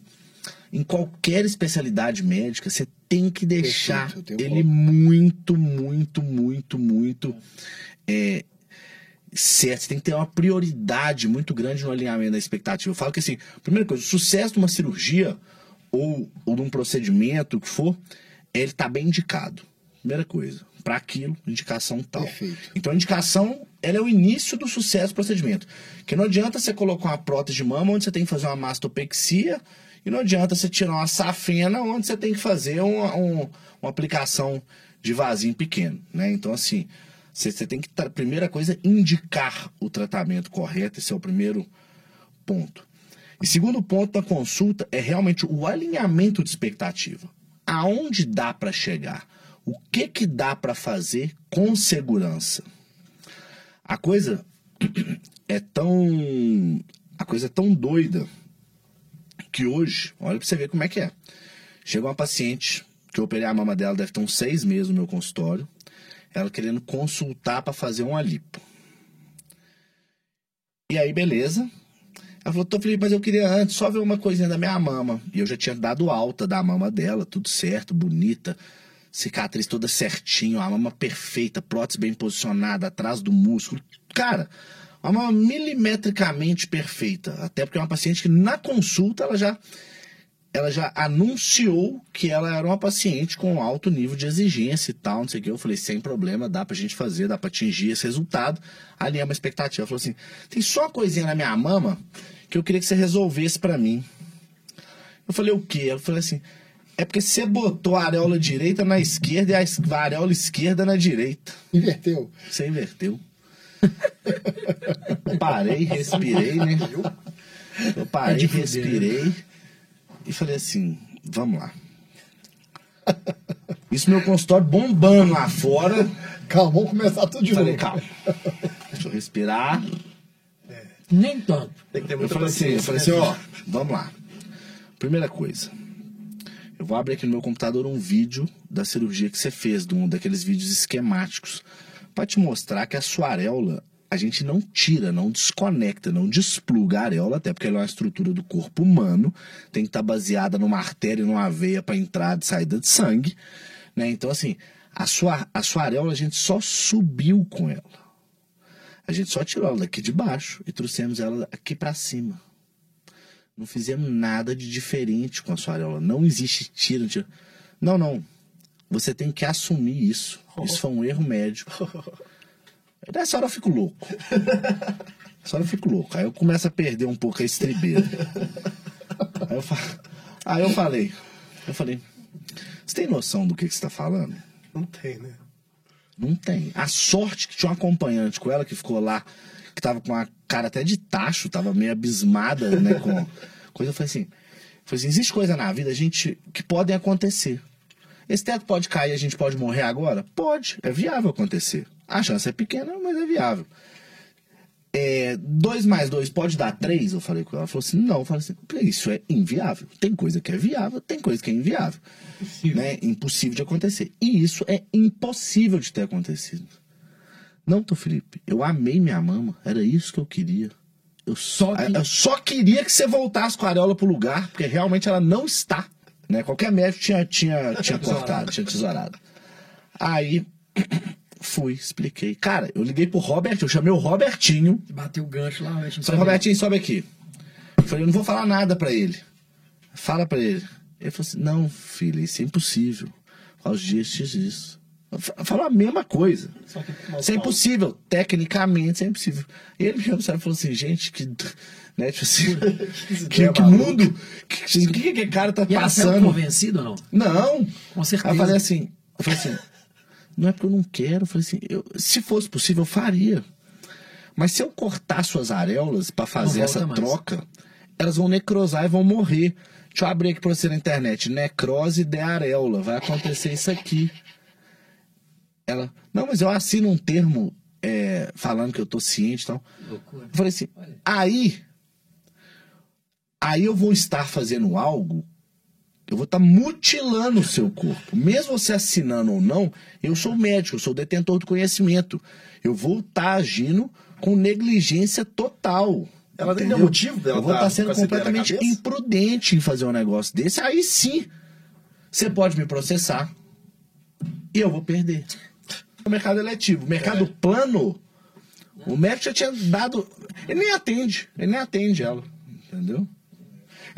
em qualquer especialidade médica, você tem que deixar Perfeito, ele muito, muito, muito, muito é, certo. Você tem que ter uma prioridade muito grande no alinhamento da expectativa. Eu falo que assim, primeira coisa, o sucesso de uma cirurgia ou, ou de um procedimento, o que for, é ele tá bem indicado. Primeira coisa. Para aquilo, indicação tal. Perfeito. Então a indicação ela é o início do sucesso do procedimento. Porque não adianta você colocar uma prótese de mama onde você tem que fazer uma mastopexia e não adianta você tirar uma safena onde você tem que fazer uma, um- uma aplicação de vasinho pequeno. Né? Então, assim, Você, você tem que, primeira coisa, indicar o tratamento correto, esse é o primeiro ponto. E segundo ponto da consulta é realmente o alinhamento de expectativa. Aonde dá para chegar? O que que dá para fazer com segurança? A coisa é tão a coisa é tão doida que hoje, olha pra você ver como é que é. Chega uma paciente que eu operei a mama dela, deve ter uns seis meses no meu consultório, ela querendo consultar para fazer um lipo. E aí, beleza. Ela falou, tô Felipe, mas eu queria antes só ver uma coisinha da minha mama. E eu já tinha dado alta da mama dela, tudo certo, bonita, cicatriz toda certinho, a mama perfeita, prótese bem posicionada, atrás do músculo. Cara, uma mama milimetricamente perfeita. Até porque é uma paciente que na consulta ela já ela já anunciou que ela era uma paciente com alto nível de exigência e tal, não sei o que. Eu falei, sem problema, dá pra gente fazer, dá pra atingir esse resultado. Ali é uma expectativa. Ela falou assim: tem só uma coisinha na minha mama que eu queria que você resolvesse pra mim. Eu falei, o quê? Ela falou assim: é porque você botou a areola direita na esquerda e a areola esquerda na direita. Inverteu. Você inverteu. Eu parei, respirei, né? Eu parei, É respirei e falei assim: vamos lá. Isso meu consultório bombando lá fora. Calma, vamos começar tudo de Falei, novo. calma. Deixa eu respirar. Nem tanto. Tem que ter Eu muita falei assim, eu falei assim, ó, vamos lá. Primeira coisa. Eu vou abrir aqui no meu computador um vídeo da cirurgia que você fez, de um daqueles vídeos esquemáticos, para te mostrar que a sua areola a gente não tira, não desconecta, não despluga a areola, até porque ela é uma estrutura do corpo humano, tem que estar baseada numa artéria, e numa veia para entrada e saída de sangue, né? Então assim, a sua a sua areola a gente só subiu com ela. A gente só tirou ela daqui de baixo e trouxemos ela aqui para cima. Não fizemos nada de diferente com a sua areola. Não existe tiro, tiro. Não, não. Você tem que assumir isso. Isso foi um erro médico. Nessa hora eu fico louco. Nessa hora eu fico louco. Aí eu começo a perder um pouco a estribeira. Aí eu, fa... Aí eu falei. Eu falei. Você tem noção do que, que você está falando? Não tem, né? Não tem. A sorte que tinha um acompanhante com ela que ficou lá, que tava com a cara até de tacho, tava meio abismada, né, com coisa. Eu falei assim, falei assim, existe coisa na vida, gente, que podem acontecer. Esse teto pode cair, a gente pode morrer agora? Pode, é viável acontecer. A chance é pequena, mas é viável. É, dois mais dois pode dar três? Eu falei com ela. Ela falou assim: não. Eu falei assim: isso é inviável. Tem coisa que é viável, tem coisa que é inviável. Né? Impossível de acontecer. E isso é impossível de ter acontecido. Não, tô Felipe. Eu amei minha mama. Era isso que eu queria. Eu só, que- eu só queria que você voltasse com a areola pro lugar, porque realmente ela não está. Né? Qualquer médico tinha, tinha, tinha cortado, tinha tesourado. Aí fui, expliquei. Cara, eu liguei pro Robert, eu chamei o Robertinho. Bateu o gancho lá, não Falei. Robertinho, sobe aqui. Eu falei, eu não vou falar nada pra ele. Fala pra ele. Ele falou assim, não, filho, isso é impossível. Fala os dias, dias, isso. Falou a mesma coisa. Que Isso é impossível. Tecnicamente, isso é impossível. E ele mesmo sabe, falou assim, gente, que. Né, tipo assim, que, que maluca. mundo. Que, que, que cara tá E passando? convencida ou não? Não. Com certeza. Aí eu falei assim, eu falei assim, não é porque eu não quero, eu falei assim, eu, se fosse possível, eu faria. Mas se eu cortar suas areolas pra fazer essa mais. troca, elas vão necrosar e vão morrer. Deixa eu abrir aqui pra você na internet, necrose de areola, vai acontecer isso aqui. Ela, não, mas eu assino um termo é, falando que eu tô ciente e tal. Loucura. Eu falei assim, aí, aí eu vou estar fazendo algo, eu vou estar mutilando o seu corpo. Mesmo você assinando ou não, eu sou médico, eu sou detentor do conhecimento. Eu vou estar agindo com negligência total. Ela tem entendeu? motivo dela Eu vou tá estar sendo ideia na completamente imprudente em fazer um negócio desse. Aí sim, você pode me processar e eu vou perder. O mercado eletivo, mercado plano, o médico já tinha dado. Ele nem atende, ele nem atende ela, entendeu?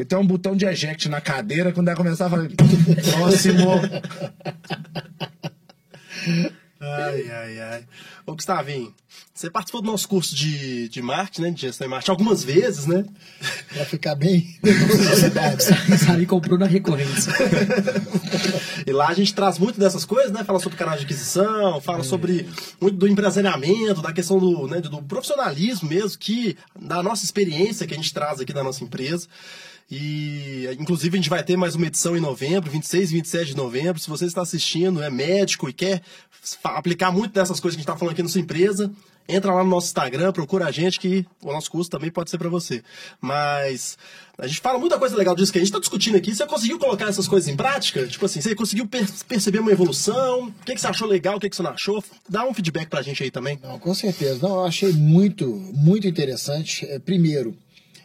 Tem um botão de eject na cadeira, quando ela começar a falar, próximo. Ai, Ai, ai. Ô, Gustavinho, você participou do nosso curso de, de marketing, né? De gestão e marketing algumas vezes, né? Pra ficar bem. Sari comprou na recorrência. E lá a gente traz muito dessas coisas, né? Fala sobre canal de aquisição, fala sobre muito do empresariamento, da questão do, né, do profissionalismo mesmo, que da nossa experiência que a gente traz aqui da nossa empresa. E inclusive a gente vai ter mais uma edição em novembro, 26 e 27 de novembro. Se você está assistindo, é médico e quer aplicar muito dessas coisas que a gente está falando aqui na sua empresa, entra lá no nosso Instagram, procura a gente que o nosso curso também pode ser para você. Mas a gente fala muita coisa legal disso que a gente está discutindo aqui. Você conseguiu colocar essas coisas em prática? Tipo assim, você conseguiu per- perceber uma evolução? O que, que você achou legal? O que, que você não achou? Dá um feedback pra gente aí também. Não, com certeza. Não, eu achei muito, muito interessante. É, primeiro,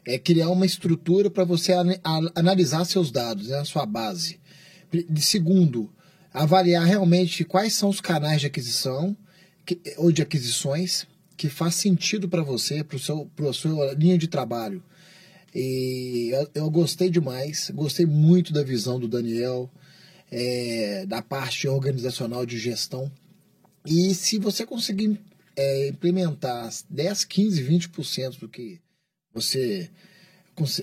é criar uma estrutura para você ana- a- analisar seus dados, né, a sua base. Segundo, avaliar realmente quais são os canais de aquisição que- ou de aquisições que faz sentido para você, para a sua linha de trabalho. E eu, eu gostei demais, gostei muito da visão do Daniel, é, da parte organizacional de gestão. E se você conseguir é, implementar 10, 15, 20% do que você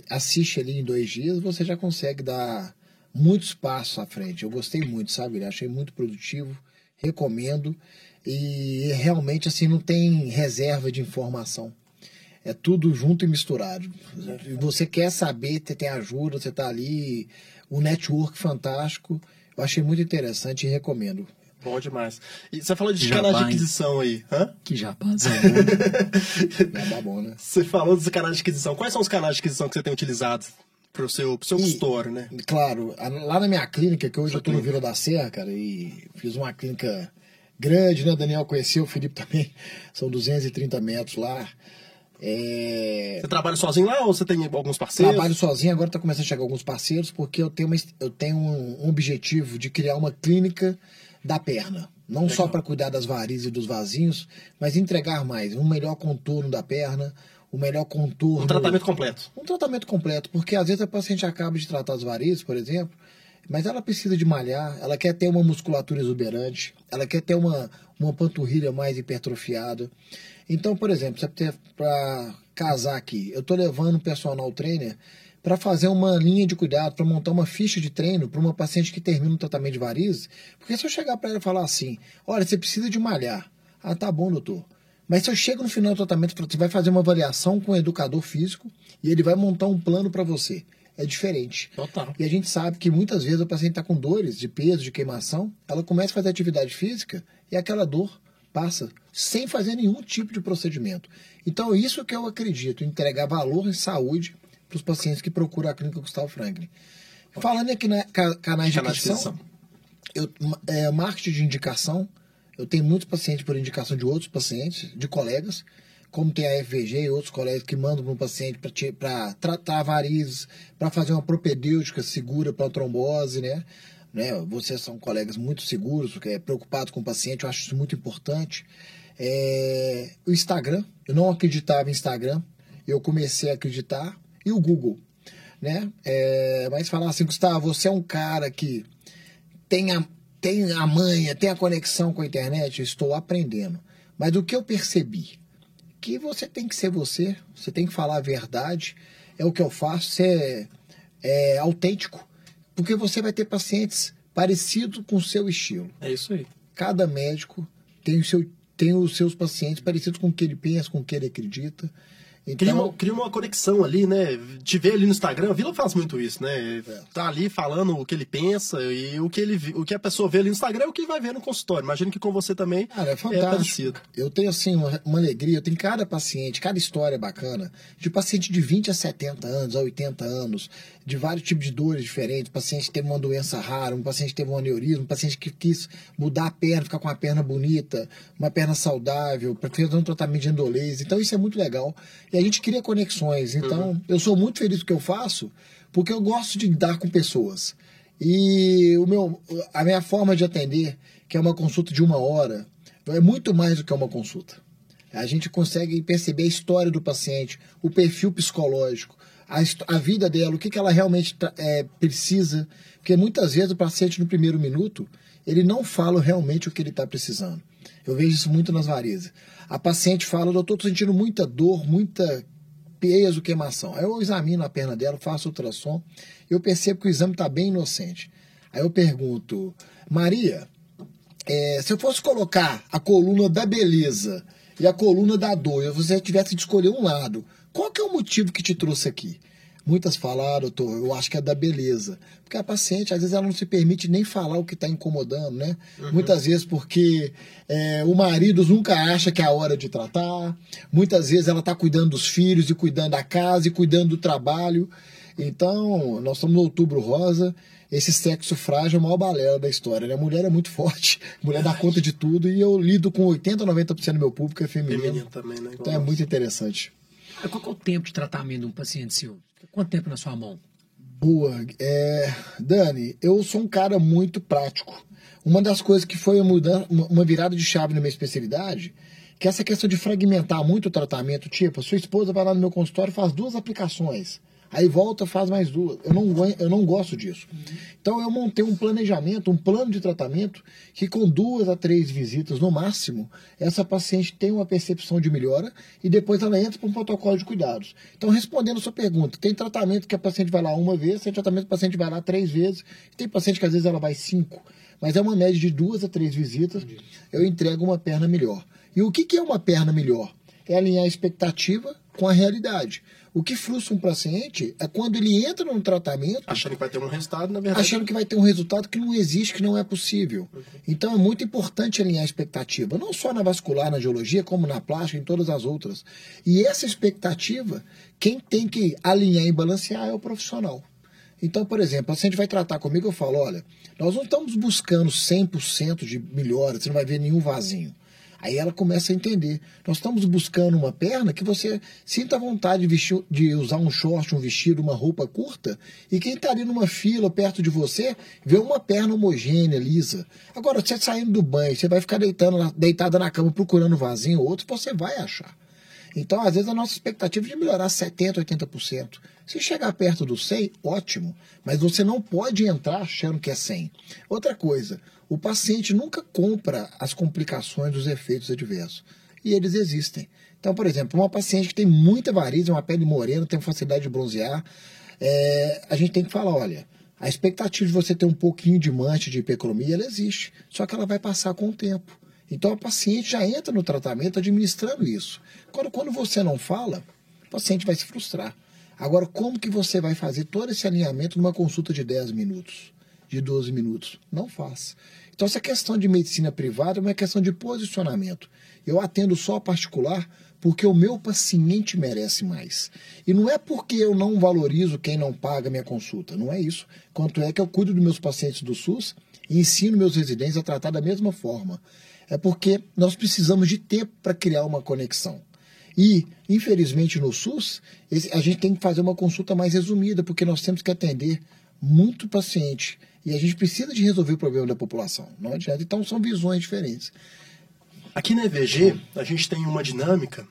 assiste ali em dois dias, você já consegue dar muitos passos à frente. Eu gostei muito, sabe? Achei muito produtivo, recomendo. E realmente, assim, não tem reserva de informação. É tudo junto e misturado. E você quer saber, você tem ajuda, você está ali, um network fantástico. Eu achei muito interessante e recomendo. Bom demais. E você falou de canais de aquisição aí, hã? Que japazão. Já dá bom, né? Você falou dos canais de aquisição. Quais são os canais de aquisição que você tem utilizado pro seu, pro seu E- consultório, né? Claro, lá na minha clínica, que hoje eu tô no Vila da Serra, cara, e fiz uma clínica grande, né? O Daniel conheceu, o Felipe também. São 230 metros lá. É, Você trabalha sozinho lá ou você tem alguns parceiros? Trabalho sozinho, agora está começando a chegar alguns parceiros, porque eu tenho, uma, eu tenho um, um objetivo de criar uma clínica da perna. Não só para cuidar das varizes e dos vasinhos, mas entregar mais, um melhor contorno da perna, o melhor contorno. Um tratamento completo. Um tratamento completo, porque às vezes a paciente acaba de tratar as varizes, por exemplo, mas ela precisa de malhar, ela quer ter uma musculatura exuberante, ela quer ter uma, uma panturrilha mais hipertrofiada. Então, por exemplo, para casar aqui, eu estou levando um personal trainer para fazer uma linha de cuidado, para montar uma ficha de treino para uma paciente que termina o tratamento de varizes. Porque se eu chegar para ela e falar assim, olha, você precisa de malhar. Ah, tá bom, doutor. Mas se eu chego no final do tratamento, você vai fazer uma avaliação com o educador físico e ele vai montar um plano para você. É diferente. Total. E a gente sabe que muitas vezes o paciente está com dores de peso, de queimação, ela começa a fazer atividade física e aquela dor passa sem fazer nenhum tipo de procedimento. Então, isso que eu acredito, entregar valor e saúde para os pacientes que procuram a clínica Gustavo Franklin. Falando aqui na ca- canais de aquisição, eu, é, marketing de indicação, eu tenho muitos pacientes por indicação de outros pacientes, de colegas, como tem a FVG e outros colegas que mandam para um paciente para tratar varizes, para fazer uma propedêutica segura para a trombose, né? né? Vocês são colegas muito seguros, que é preocupados com o paciente, eu acho isso muito importante. É, o Instagram, eu não acreditava em Instagram, eu comecei a acreditar, e o Google, né? É, mas falar assim, Gustavo, você é um cara que tem a, tem a manha, tem a conexão com a internet, eu estou aprendendo. Mas o que eu percebi? Que você tem que ser você, você tem que falar a verdade, é o que eu faço, ser é, autêntico, porque você vai ter pacientes parecidos com o seu estilo. É isso aí. Cada médico tem, o seu, tem os seus pacientes parecidos com o que ele pensa, com o que ele acredita. Cria, Então, uma, cria uma conexão ali, né? Te ver ali no Instagram, a Vila faz muito isso, né? Tá ali falando o que ele pensa e o que, ele, o que a pessoa vê ali no Instagram é o que vai ver no consultório. Imagino que com você também Cara, é é fantástico. parecido. eu tenho, assim, uma, uma alegria. Eu tenho cada paciente, cada história bacana. De paciente de 20 a 70 anos, a 80 anos, de vários tipos de dores diferentes. Paciente que teve uma doença rara, um paciente que teve um aneurisma, um paciente que quis mudar a perna, ficar com a perna bonita, uma perna saudável, fazer um tratamento de endolese. Então, isso é muito legal. E a gente cria conexões. Então, eu sou muito feliz com o que eu faço, porque eu gosto de lidar com pessoas. E o meu, a minha forma de atender, que é uma consulta de uma hora, é muito mais do que uma consulta. A gente consegue perceber a história do paciente, o perfil psicológico, a, a vida dela, o que, que ela realmente é, precisa. Porque muitas vezes o paciente, no primeiro minuto, ele não fala realmente o que ele está precisando. Eu vejo isso muito nas varizes. A paciente fala, doutor, estou sentindo muita dor, muita peso, queimação. Aí eu examino a perna dela, faço ultrassom, eu percebo que o exame está bem inocente. Aí eu pergunto, Maria, é, se eu fosse colocar a coluna da beleza e a coluna da dor, e você tivesse de escolher um lado, qual que é o motivo que te trouxe aqui? Muitas falaram, doutor, eu acho que é da beleza. Porque a paciente, às vezes, ela não se permite nem falar o que está incomodando, né? Uhum. Muitas vezes porque é, o marido nunca acha que é a hora de tratar. Muitas vezes ela está cuidando dos filhos e cuidando da casa e cuidando do trabalho. Então, nós estamos no outubro rosa. Esse sexo frágil é o maior balela da história, né? A mulher é muito forte, mulher dá conta de tudo e eu lido com 80, 90% do meu público é feminino. Feminino também, né? Então é muito interessante. Qual é o tempo de tratamento de um paciente seu? Quanto tempo na sua mão? Boa. É, Dani, eu sou um cara muito prático. Uma das coisas que foi uma, virada de chave na minha especialidade, que é essa questão de fragmentar muito o tratamento, tipo, a sua esposa vai lá no meu consultório e faz duas aplicações. Aí volta, faz mais duas. Eu não, eu não gosto disso. Uhum. Então eu montei um planejamento, um plano de tratamento que com duas a três visitas no máximo, essa paciente tem uma percepção de melhora e depois ela entra para um protocolo de cuidados. Então, respondendo a sua pergunta, tem tratamento que a paciente vai lá uma vez, tem tratamento que a paciente vai lá três vezes, tem paciente que às vezes ela vai cinco. Mas é uma média de duas a três visitas, eu entrego uma perna melhor. E o que, que é uma perna melhor? É alinhar a expectativa com a realidade. O que frustra um paciente é quando ele entra num tratamento. Achando que vai ter um resultado, na verdade. Achando que vai ter um resultado que não existe, que não é possível. Uhum. Então é muito importante alinhar a expectativa, não só na vascular, na geologia, como na plástica, em todas as outras. E essa expectativa, quem tem que alinhar e balancear é o profissional. Então, por exemplo, o paciente vai tratar comigo, eu falo, olha, nós não estamos buscando 100% de melhora, você não vai ver nenhum vasinho. Aí ela começa a entender. Nós estamos buscando uma perna que você sinta vontade de, vestir, de usar um short, um vestido, uma roupa curta, e quem está ali numa fila perto de você vê uma perna homogênea, lisa. Agora, você saindo do banho, você vai ficar deitando, deitada na cama procurando um vasinho ou outro, você vai achar. Então, às vezes, a nossa expectativa é de melhorar 70%, 80%. Se chegar perto do 100, ótimo, mas você não pode entrar achando que é 100. Outra coisa, o paciente nunca compra as complicações dos efeitos adversos. E eles existem. Então, por exemplo, uma paciente que tem muita varizes, uma pele morena, tem facilidade de bronzear, é, a gente tem que falar, olha, a expectativa de você ter um pouquinho de mancha de hipercromia, ela existe. Só que ela vai passar com o tempo. Então a paciente já entra no tratamento administrando isso. Quando, quando você não fala, o paciente vai se frustrar. Agora, como que você vai fazer todo esse alinhamento numa consulta de 10 minutos? De 12 minutos. Não faz. Então, essa questão de medicina privada é uma questão de posicionamento. Eu atendo só particular porque o meu paciente merece mais. E não é porque eu não valorizo quem não paga minha consulta, não é isso. Quanto é que eu cuido dos meus pacientes do SUS e ensino meus residentes a tratar da mesma forma. É porque nós precisamos de tempo para criar uma conexão. E, infelizmente, no SUS, a gente tem que fazer uma consulta mais resumida, porque nós temos que atender muito paciente e a gente precisa de resolver o problema da população. Não adianta. Então são visões diferentes. Aqui na EVG, a gente tem uma dinâmica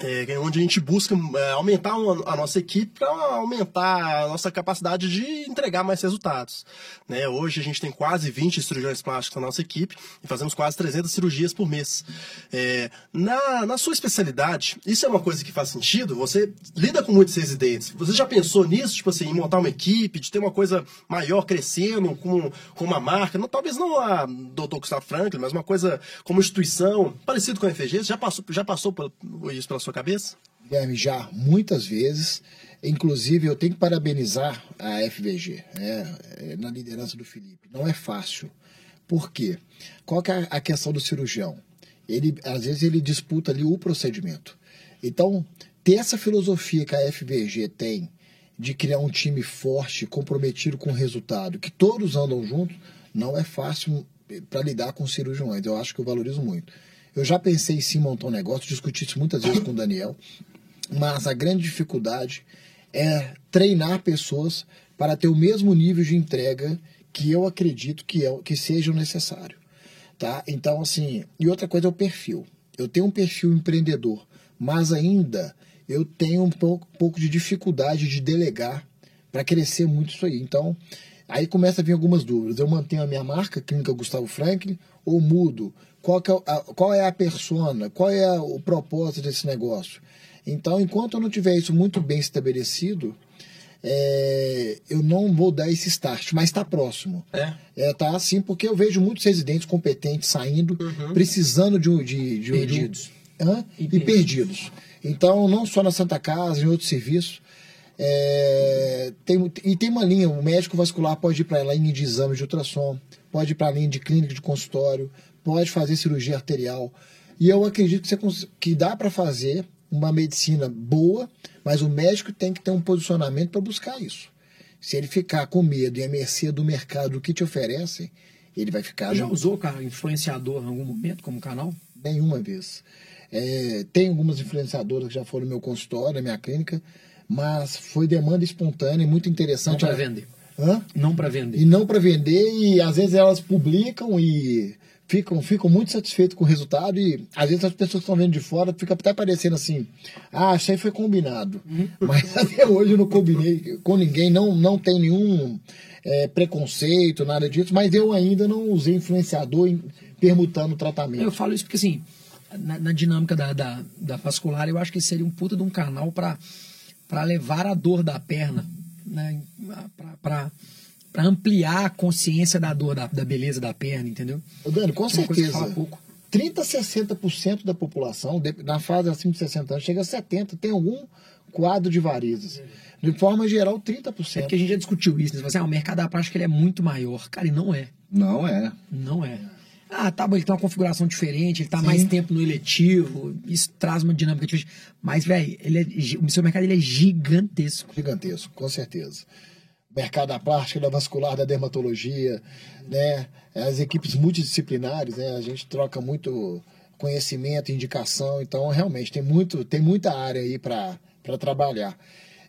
é, onde a gente busca é, aumentar a nossa equipe para aumentar a nossa capacidade de entregar mais resultados. Né? Hoje a gente tem quase 20 cirurgiões plásticos na nossa equipe e fazemos quase 300 cirurgias por mês. É, na, na sua especialidade, isso é uma coisa que faz sentido? Você lida com muitos residentes. Você já pensou nisso, tipo assim, em montar uma equipe, de ter uma coisa maior crescendo com, com uma marca? Não, talvez não a Dr. Gustavo Franklin, mas uma coisa como instituição, parecido com a FG. Você já passou, já passou por isso pela sua sua cabeça? Guilherme, já muitas vezes. Inclusive, eu tenho que parabenizar a FVG né, é, na liderança do Felipe. Não é fácil. Por quê? Qual que é a questão do cirurgião? Ele, às vezes ele disputa ali o procedimento. Então, ter essa filosofia que a FVG tem de criar um time forte, comprometido com o resultado, que todos andam juntos, não é fácil para lidar com cirurgiões. Eu acho que eu valorizo muito. Eu já pensei em sim montar um negócio, discuti isso muitas vezes com o Daniel, mas a grande dificuldade é treinar pessoas para ter o mesmo nível de entrega que eu acredito que, é, que seja necessário. Tá? Então, assim, e outra coisa é o perfil. Eu tenho um perfil empreendedor, mas ainda eu tenho um pouco, pouco de dificuldade de delegar para crescer muito isso aí. Então, Aí começa a vir algumas dúvidas. Eu mantenho a minha marca, Clínica Gustavo Franklin, ou mudo? Qual, é, a, qual é a persona? Qual é o propósito desse negócio? Então, enquanto eu não tiver isso muito bem estabelecido, é, eu não vou dar esse start, mas está próximo. É. É, tá assim, porque eu vejo muitos residentes competentes saindo, precisando de, um- de, de, de um- Perdidos. E E, perdidos. Então, não só na Santa Casa, em outros serviços. É, tem, e tem uma linha, o médico vascular pode ir para a linha de exame de ultrassom, pode ir para a linha de clínica de consultório, pode fazer cirurgia arterial. E eu acredito que, você, que dá para fazer uma medicina boa, mas o médico tem que ter um posicionamento para buscar isso. Se ele ficar com medo e à mercê do mercado, do que te oferecem, ele vai ficar Já no- usou, cara, influenciador em algum momento como canal? Nenhuma vez. É, tem algumas influenciadoras que já foram no meu consultório, na minha clínica, mas foi demanda espontânea, muito Não interessante. para vender. Hã? Não para vender. E não para vender, e às vezes elas publicam e ficam, ficam muito satisfeitos com o resultado, e às vezes as pessoas que estão vendo de fora fica até parecendo assim, ah, isso aí foi combinado. Mas até hoje eu não combinei com ninguém, não, não tem nenhum é, preconceito, nada disso, mas eu ainda não usei influenciador em- permutando o tratamento. Eu falo isso porque, assim, na, na dinâmica da, da, da vascular, eu acho que seria um puta de um canal para levar a dor da perna, né? Para ampliar a consciência da dor, da, da beleza da perna, entendeu? Ô, Dani, com É certeza. pouco. 30 a 60% da população, na fase acima de 60 anos, chega a 70%, tem algum quadro de varizes. De forma geral, É 30%. porque a gente já discutiu isso, né? Você assim, ah, o mercado da prática ele é muito maior. Cara, e não é. Não é. Não é. Ah, tá bom, ele tem uma configuração diferente, ele tá mais tempo no eletivo, isso traz uma dinâmica diferente. Mas, velho, é, o seu mercado ele é gigantesco. Gigantesco, com certeza. Mercado da plástica, da vascular, da dermatologia, né? As equipes multidisciplinares, né? A gente troca muito conhecimento, indicação, então realmente tem muito, tem muita área aí para trabalhar.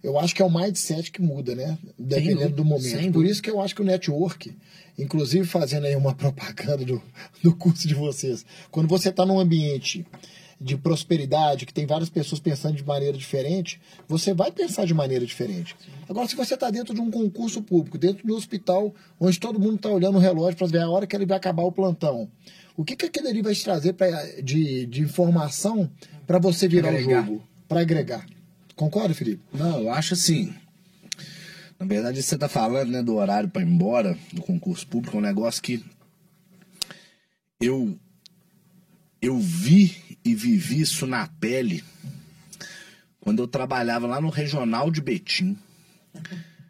Eu acho que é o mindset que muda, né? Dependendo do momento. Por isso que eu acho que o network, inclusive fazendo aí uma propaganda do, do curso de vocês, quando você está num ambiente de prosperidade, que tem várias pessoas pensando de maneira diferente, você vai pensar de maneira diferente. Agora, se você está dentro de um concurso público, dentro do hospital, onde todo mundo está olhando o relógio para ver a hora que ele vai acabar o plantão, o que, que aquele ali vai te trazer pra, de, de informação para você virar o jogo? Para agregar. Concorda, Felipe? Não, eu acho assim. Na verdade, você tá falando né, do horário para ir embora do concurso público, é um negócio que eu eu vi e vivi isso na pele quando eu trabalhava lá no regional de Betim.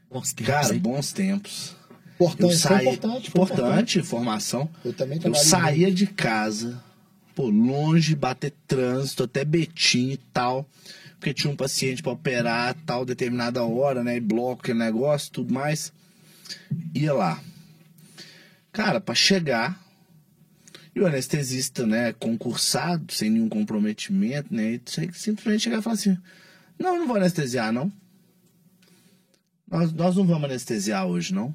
Bons tempos, Cara, hein? bons tempos. Importante, eu saí, importante, foi importante, formação. Eu também Eu saía de casa, pô, longe, bater trânsito, até Betim e tal, porque tinha um paciente pra operar tal determinada hora, né, e bloco, aquele negócio, tudo mais. Ia lá. Cara, pra chegar, e o anestesista, né, concursado, sem nenhum comprometimento, né, e simplesmente chegar e falar assim: Não, eu não vou anestesiar, não. Nós, nós não vamos anestesiar hoje, não.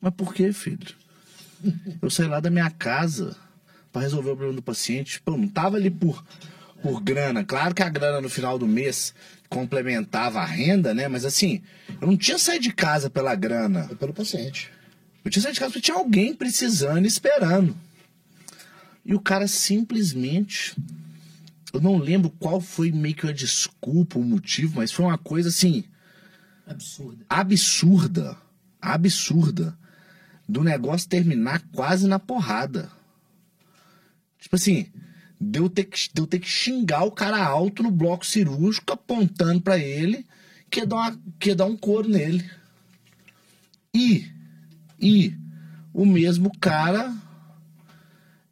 Mas por que, filho? Eu saí lá da minha casa pra resolver o problema do paciente. Pô, não tava ali por, por grana. Claro que a grana no final do mês complementava a renda, né? Mas assim, eu não tinha saído de casa pela grana. É pelo paciente. Eu tinha saído de casa porque tinha alguém precisando e esperando. E o cara simplesmente. Eu não lembro qual foi meio que a desculpa, o motivo, mas foi uma coisa assim Absurdo. absurda, absurda, do negócio terminar quase na porrada. Tipo assim, deu ter que, deu ter que xingar o cara alto no bloco cirúrgico, apontando pra ele que ia dar, uma, que dar um couro nele. E, e, o mesmo cara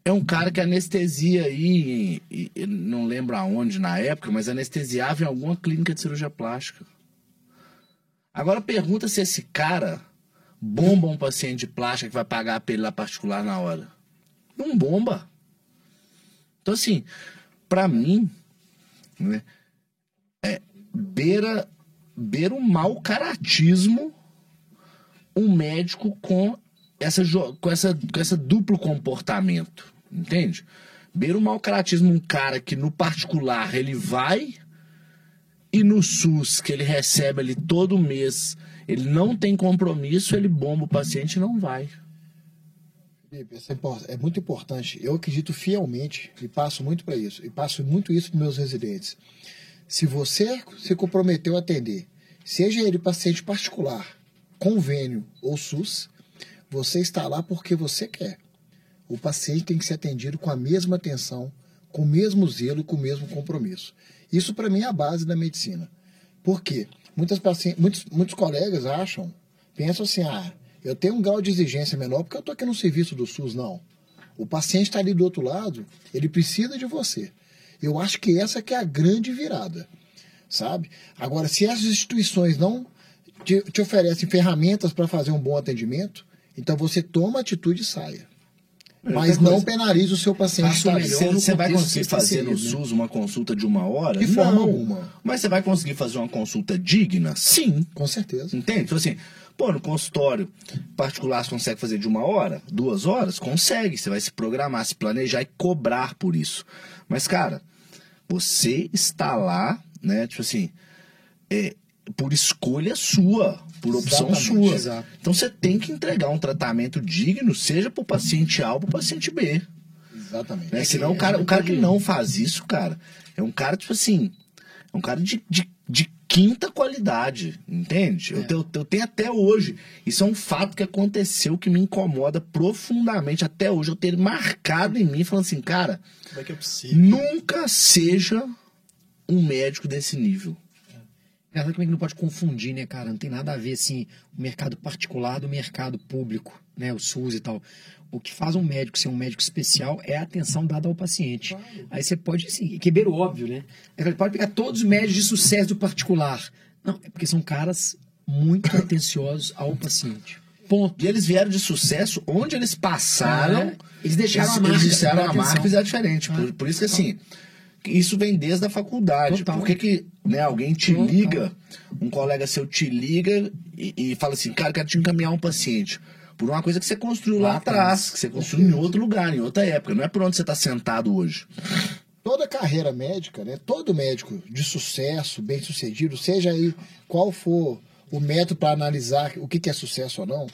é um cara que anestesia aí, e- e não lembro aonde na época, mas anestesiava em alguma clínica de cirurgia plástica. Agora pergunta se esse cara bomba um paciente de plástica que vai pagar pra ele lá particular na hora. Não bomba. Então, assim, pra mim, né, é, beira, beira um mau caratismo um médico com essa, com essa, com essa duplo comportamento, entende? Beira um mau caratismo um cara que no particular ele vai e no SUS, que ele recebe ali todo mês ele não tem compromisso, ele bomba o paciente e não vai. É, muito importante. Eu acredito fielmente e passo muito para isso. E passo muito isso para meus residentes. Se você se comprometeu a atender, seja ele paciente particular, convênio ou SUS, você está lá porque você quer. O paciente tem que ser atendido com a mesma atenção, com o mesmo zelo e com o mesmo compromisso. Isso, para mim, é a base da medicina. Por quê? Muitas muitos, muitos colegas acham, pensam assim, ah, eu tenho um grau de exigência menor porque eu estou aqui no serviço do SUS. Não. O paciente está ali do outro lado, ele precisa de você. Eu acho que essa que é a grande virada, sabe? Agora, se as instituições não te, te oferecem ferramentas para fazer um bom atendimento, então você toma atitude e saia. Mas não coisa, penalize o seu paciente. Tá? melhor Você, você vai conseguir fazer no né? SUS uma consulta de uma hora? De forma Não. alguma. Mas você vai conseguir fazer uma consulta digna? Sim. Com certeza. Entende? Então, assim, pô, no consultório particular você consegue fazer de uma hora, duas horas? Consegue. Você vai se programar, se planejar e cobrar por isso. Mas, cara, você está lá, né? Tipo assim, é, por escolha sua, por opção Exatamente, sua. exato. Então você tem que entregar um tratamento digno, seja para o paciente A ou para o paciente B. Exatamente. Né? Senão o cara, o cara que não faz isso, cara, é um cara, tipo assim, é um cara de, de, de quinta qualidade, entende? Eu, tenho, eu tenho até hoje. Isso é um fato que aconteceu que me incomoda profundamente. Até hoje eu tenho marcado em mim, falando assim, cara, é que é nunca seja um médico desse nível. Engraçado como é que não pode confundir, né, cara? Não tem nada a ver, assim, o mercado particular do mercado público, né? O SUS e tal. O que faz um médico ser um médico especial é a atenção dada ao paciente. Aí você pode, assim, que beira o óbvio, né? Você pode pegar todos os médicos de sucesso do particular. Não, é porque são caras muito atenciosos ao paciente. Ponto. E eles vieram de sucesso onde eles passaram. É, eles deixaram a eles, marca, Eles deixaram a marca e fizeram diferente. Por, por isso que assim, isso vem desde a faculdade. Total. Por que, que né, alguém te Total. liga, um colega seu te liga e, e fala assim, cara, eu quero te encaminhar um paciente. Por uma coisa que você construiu lá, Lá atrás, atrás. que você construiu em outro lugar, em outra época. Não é por onde você está sentado hoje. toda carreira médica, né, todo médico de sucesso, bem sucedido, seja aí qual for o método para analisar o que que é sucesso ou não,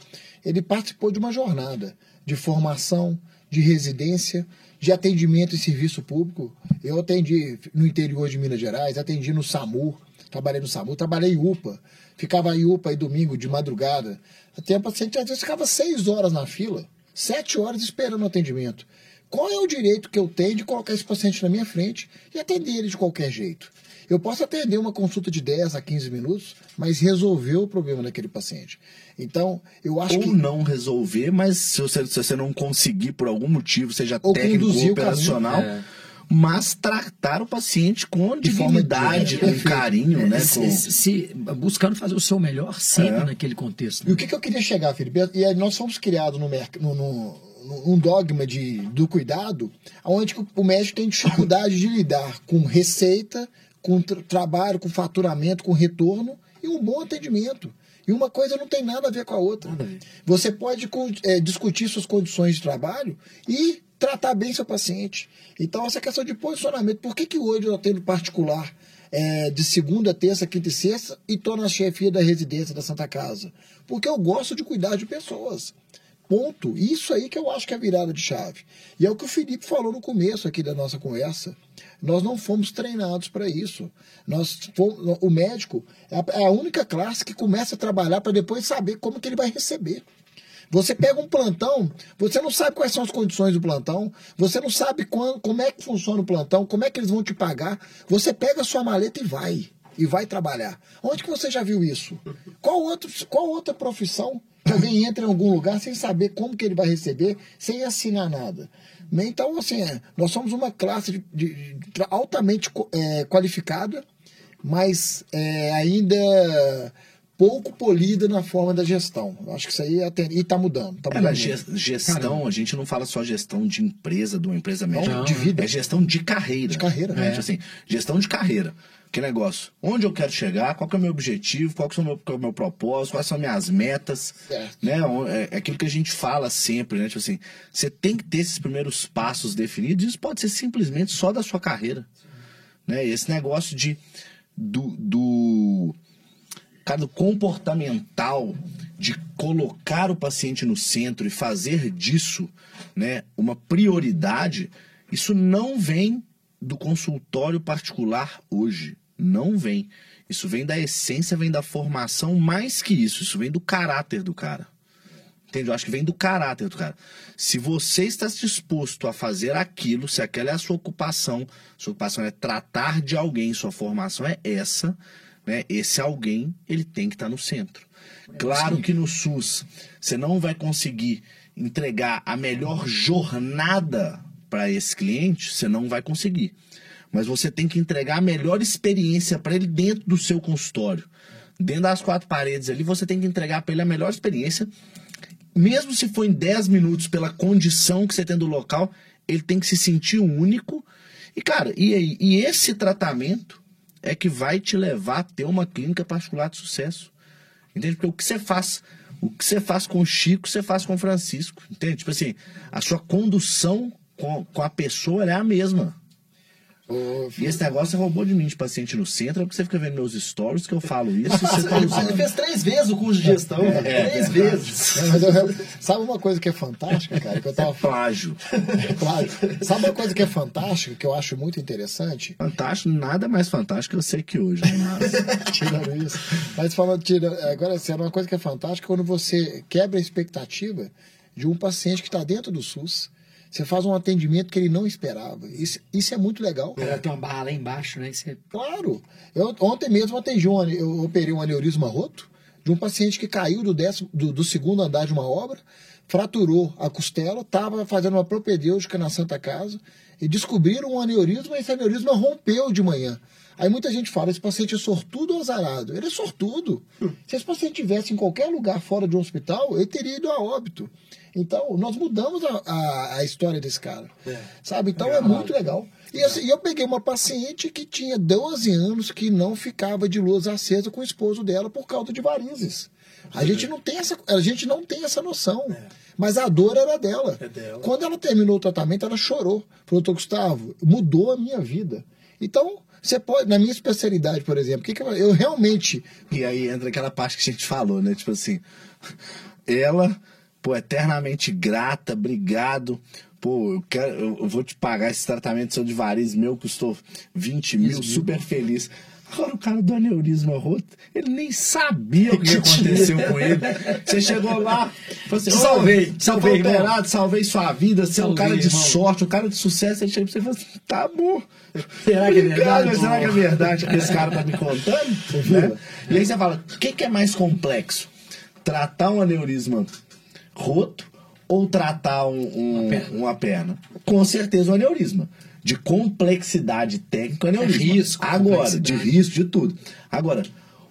ele participou de uma jornada de formação, de residência, de atendimento em serviço público. Eu atendi no interior de Minas Gerais, atendi no SAMU, trabalhei no SAMU, trabalhei em UPA, ficava em UPA aí domingo de madrugada. Até a paciente às vezes ficava seis horas na fila, sete horas esperando o atendimento. Qual é o direito que eu tenho de colocar esse paciente na minha frente e atender ele de qualquer jeito? Eu posso atender uma consulta de 10 a 15 minutos, mas resolver o problema daquele paciente. Então, eu acho Ou que. não resolver, mas se você, se você não conseguir por algum motivo, seja Ou técnico operacional, É. mas tratar o paciente com dignidade, com carinho, né? Se- com- se- se- buscando fazer o seu melhor sempre É. naquele contexto. E o que, que eu queria chegar, Felipe? E aí nós fomos criados no, merc- no, no, num dogma de, do cuidado, onde o médico tem dificuldade de lidar com receita, com tra- trabalho, com faturamento, com retorno e um bom atendimento. E uma coisa não tem nada a ver com a outra. Você pode é, discutir suas condições de trabalho e tratar bem seu paciente. Então, essa questão de posicionamento. Por que, que hoje eu atendo particular é, de segunda, terça, quinta e sexta e estou na chefia da residência da Santa Casa? Porque eu gosto de cuidar de pessoas. Ponto. Isso aí que eu acho que é a virada de chave. E é o que o Felipe falou no começo aqui da nossa conversa. Nós não fomos treinados para isso. Nós fomos- o médico é a, é a única classe que começa a trabalhar para depois saber como que ele vai receber. Você pega um plantão, você não sabe quais são as condições do plantão, você não sabe quando, como é que funciona o plantão, como é que eles vão te pagar. Você pega a sua maleta e vai. E vai trabalhar. Onde que você já viu isso? Qual, outro, qual outra profissão alguém entra em algum lugar sem saber como que ele vai receber, sem assinar nada? Né? Então, assim, é, nós somos uma classe de, de- de altamente é, qualificada, mas é, ainda pouco polida na forma da gestão. Acho que isso aí é, ten- e está mudando. Tá É, mudando gestão, a gente não fala só gestão de empresa, de uma empresa médica. de vida. É gestão de carreira. De carreira, né? é. Assim, gestão de carreira. Que negócio? Onde eu quero chegar? Qual que é o meu objetivo? Qual que é o meu, qual é o meu propósito? Quais são minhas metas? Certo. Né? É é aquilo que a gente fala sempre, né? Tipo assim, você tem que ter esses primeiros passos definidos. Isso pode ser simplesmente só da sua carreira. Né? E esse negócio de do, do cara, do comportamental de colocar o paciente no centro e fazer disso, né, uma prioridade, isso não vem do consultório particular hoje, não vem. Isso vem da essência, vem da formação, mais que isso, isso vem do caráter do cara. Entende? Eu acho que vem do caráter do cara. Se você está disposto a fazer aquilo, se aquela é a sua ocupação, sua ocupação é tratar de alguém, sua formação é essa, né? Esse alguém, ele tem que estar no centro. Claro que no SUS você não vai conseguir entregar a melhor jornada para esse cliente, você não vai conseguir. Mas você tem que entregar a melhor experiência para ele dentro do seu consultório. Dentro das quatro paredes ali, você tem que entregar para ele a melhor experiência. Mesmo se for em 10 minutos, pela condição que você tem do local, ele tem que se sentir único. E, cara, e, e esse tratamento é que vai te levar a ter uma clínica particular de sucesso. Entende? Porque o que você faz, o que você faz com o Chico, você faz com o Francisco. Entende? Tipo assim, a sua condução com, com a pessoa é a mesma. Ô, E esse negócio você roubou de mim de paciente no centro, é porque você fica vendo meus stories que eu falo isso e você tá Ele usando. fez três vezes o curso de gestão. três vezes. Não, mas eu- sabe uma coisa que é fantástica, cara? Que eu É tava plágio. Claro. Sabe uma coisa que é fantástica, que eu acho muito interessante? Fantástico, nada mais fantástico que eu sei que hoje. né? Mas... Tirando isso. Mas falando, tira, agora, assim, uma coisa que é fantástica é quando você quebra a expectativa de um paciente que está dentro do SUS. Você faz um atendimento que ele não esperava. Isso, isso é muito legal. Cara tem uma barra lá embaixo, né? Você... Claro. Eu, ontem mesmo atendi um, eu operei um aneurisma roto de um paciente que caiu do, décimo, do, do segundo andar de uma obra, fraturou a costela, estava fazendo uma propedêutica na Santa Casa e descobriram um aneurisma e esse aneurisma rompeu de manhã. Aí muita gente fala, esse paciente é sortudo ou azarado? Ele é sortudo. Se esse paciente tivesse em qualquer lugar fora de um hospital, ele teria ido a óbito. Então, nós mudamos a, a, a história desse cara. É. Sabe? Então é muito legal. E assim, eu peguei uma paciente que tinha 12 anos que não ficava de luz acesa com o esposo dela por causa de varizes. A gente não tem essa, a gente não tem essa noção. Mas a dor era dela. É dela. Quando ela terminou o tratamento, ela chorou. Falou, doutor Gustavo, mudou a minha vida. Então, você pode, na minha especialidade, por exemplo, o que, que eu, eu realmente. E aí entra aquela parte que a gente falou, né? Tipo assim, ela, pô, eternamente grata, obrigado. Pô, eu, quero, eu, vou te pagar esse tratamento seu de variz meu, custou 20 mil, super feliz. Agora o cara do aneurisma roto, ele nem sabia o que aconteceu com ele. Você chegou lá, falou assim, salvei, "Ô, te você salvei, foi irmão." operado, salvei sua vida, você é um cara de irmão. sorte, um cara de sucesso. Ele chega pra você e fala assim, tá bom. Será que é Obrigado, verdade? mas será que é verdade que esse cara tá me contando? Né? E aí você fala, o que, que é mais complexo? Tratar um aneurisma roto ou tratar um- um- Uma perna. uma perna? Com certeza um aneurisma. De complexidade técnica, aneurisma. É risco, Agora, de risco, de tudo. Agora,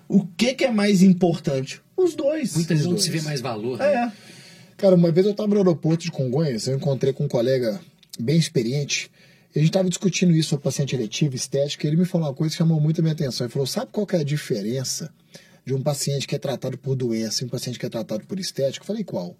o que, que é mais importante? Os dois. Muitas vezes não se vê mais valor. né? É. Cara, uma vez eu estava no aeroporto de Congonhas, eu encontrei com um colega bem experiente. E a gente estava discutindo isso sobre paciente eletivo, estética, e ele me falou uma coisa que chamou muito a minha atenção. Ele falou: sabe qual que é a diferença de um paciente que é tratado por doença e um paciente que é tratado por estética? Falei: qual?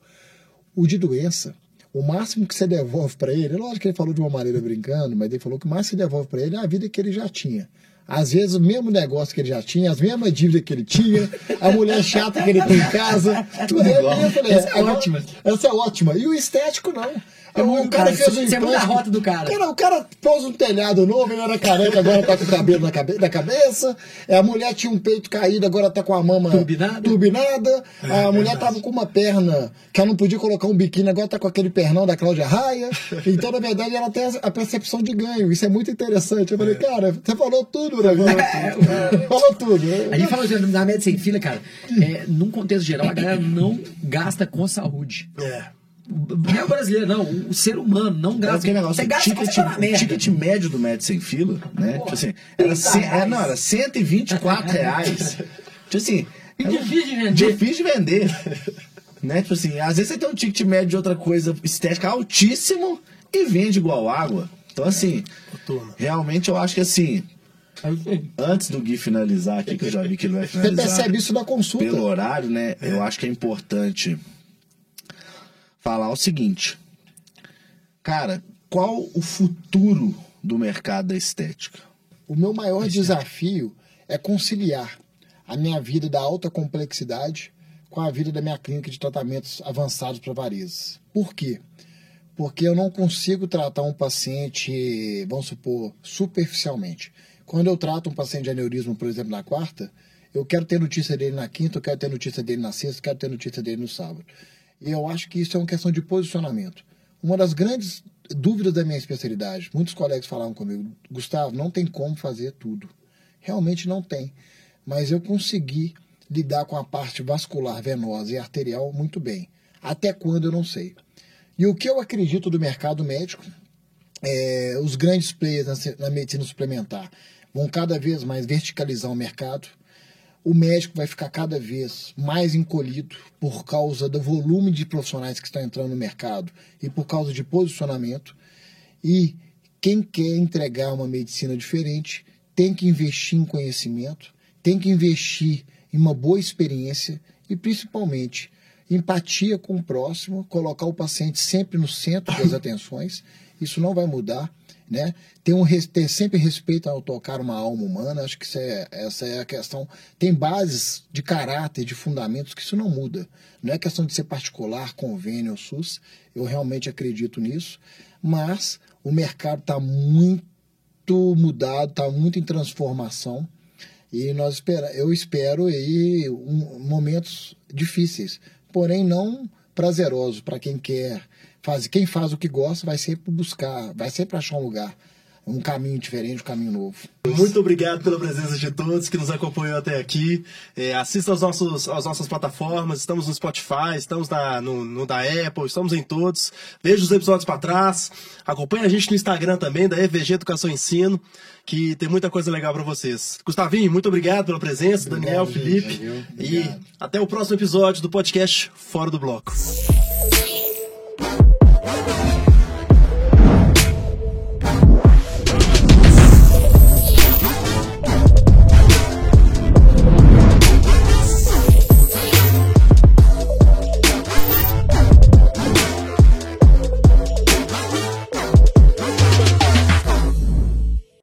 O de doença, o máximo que você devolve para ele, lógico que ele falou de uma maneira brincando, mas ele falou que o máximo que você devolve para ele é a vida que ele já tinha. Às vezes o mesmo negócio que ele já tinha, as mesmas dívidas que ele tinha, a mulher chata que ele tem em casa, tudo igual. Eu falei, Essa é agora- ótima. Essa é ótima. E o estético não. É o cara cara, fez um você a rota do cara. Cara, o cara pôs um telhado novo, ele era careca, agora tá com o cabelo na, cabe na cabeça. É, A mulher tinha um peito caído, agora tá com a mama Turbinada. turbinada. É, a mulher tava com uma perna que ela não podia colocar um biquíni, agora tá com aquele pernão da Cláudia Raia. Então, na verdade, ela tem a percepção de ganho. Isso é muito interessante. Eu falei, cara, você falou tudo, né? Falou tudo. A gente falou assim, na média sem fila, cara, é, num contexto geral, a galera não gasta com saúde. É. Não é o brasileiro, não. O ser humano não gasta. aquele negócio, Você o gasta ticket, merda. ticket médio do médico sem fila, né? Porra, tipo assim, era, 30 cem- é, não, era 124 reais. tipo assim. E era difícil de vender. Difícil de vender. né? Tipo assim, às vezes você tem um ticket médio de outra coisa estética altíssimo e vende igual água. Então, assim, turma. realmente eu acho que assim. Antes do Gui finalizar aqui, que eu já vi que ele vai Você finalizar. percebe isso na consulta. Pelo horário, né? Eu acho que é importante falar o seguinte. Cara, qual o futuro do mercado da estética? O meu maior desafio é conciliar a minha vida da alta complexidade com a vida da minha clínica de tratamentos avançados para varizes. Por quê? Porque eu não consigo tratar um paciente, vamos supor, superficialmente. Quando eu trato um paciente de aneurisma, por exemplo, na quarta, eu quero ter notícia dele na quinta, eu quero ter notícia dele na sexta, eu quero ter notícia dele no sábado. E eu acho que isso é uma questão de posicionamento. Uma das grandes dúvidas da minha especialidade, muitos colegas falavam comigo, Gustavo, não tem como fazer tudo. Realmente não tem. Mas eu consegui lidar com a parte vascular, venosa e arterial muito bem. Até quando eu não sei. E o que eu acredito do mercado médico, é, os grandes players na, na medicina suplementar vão cada vez mais verticalizar o mercado. O médico vai ficar cada vez mais encolhido por causa do volume de profissionais que estão entrando no mercado e por causa de posicionamento. E quem quer entregar uma medicina diferente tem que investir em conhecimento, tem que investir em uma boa experiência e principalmente empatia com o próximo, colocar o paciente sempre no centro das atenções. Isso não vai mudar, né? Ter, um, ter sempre respeito ao tocar uma alma humana, acho que é, essa é a questão. Tem bases de caráter, de fundamentos que isso não muda. Não é questão de ser particular, convênio ou SUS, eu realmente acredito nisso, mas o mercado está muito mudado, está muito em transformação. E nós espera, eu espero aí um, momentos difíceis, porém não prazerosos para quem quer fazer. Quem faz o que gosta vai sempre buscar, vai sempre achar um lugar, um caminho diferente, um caminho novo. Muito obrigado pela presença de todos que nos acompanhou até aqui. É, assista aos nossos, às nossas plataformas, estamos no Spotify, estamos na, no, no da Apple, estamos em todos. Veja os episódios para trás. Acompanhe a gente no Instagram também, da EVG Educação e Ensino que tem muita coisa legal para vocês. Gustavinho, muito obrigado pela presença, obrigado, Daniel, gente, Felipe. e até o próximo episódio do podcast Fora do Bloco.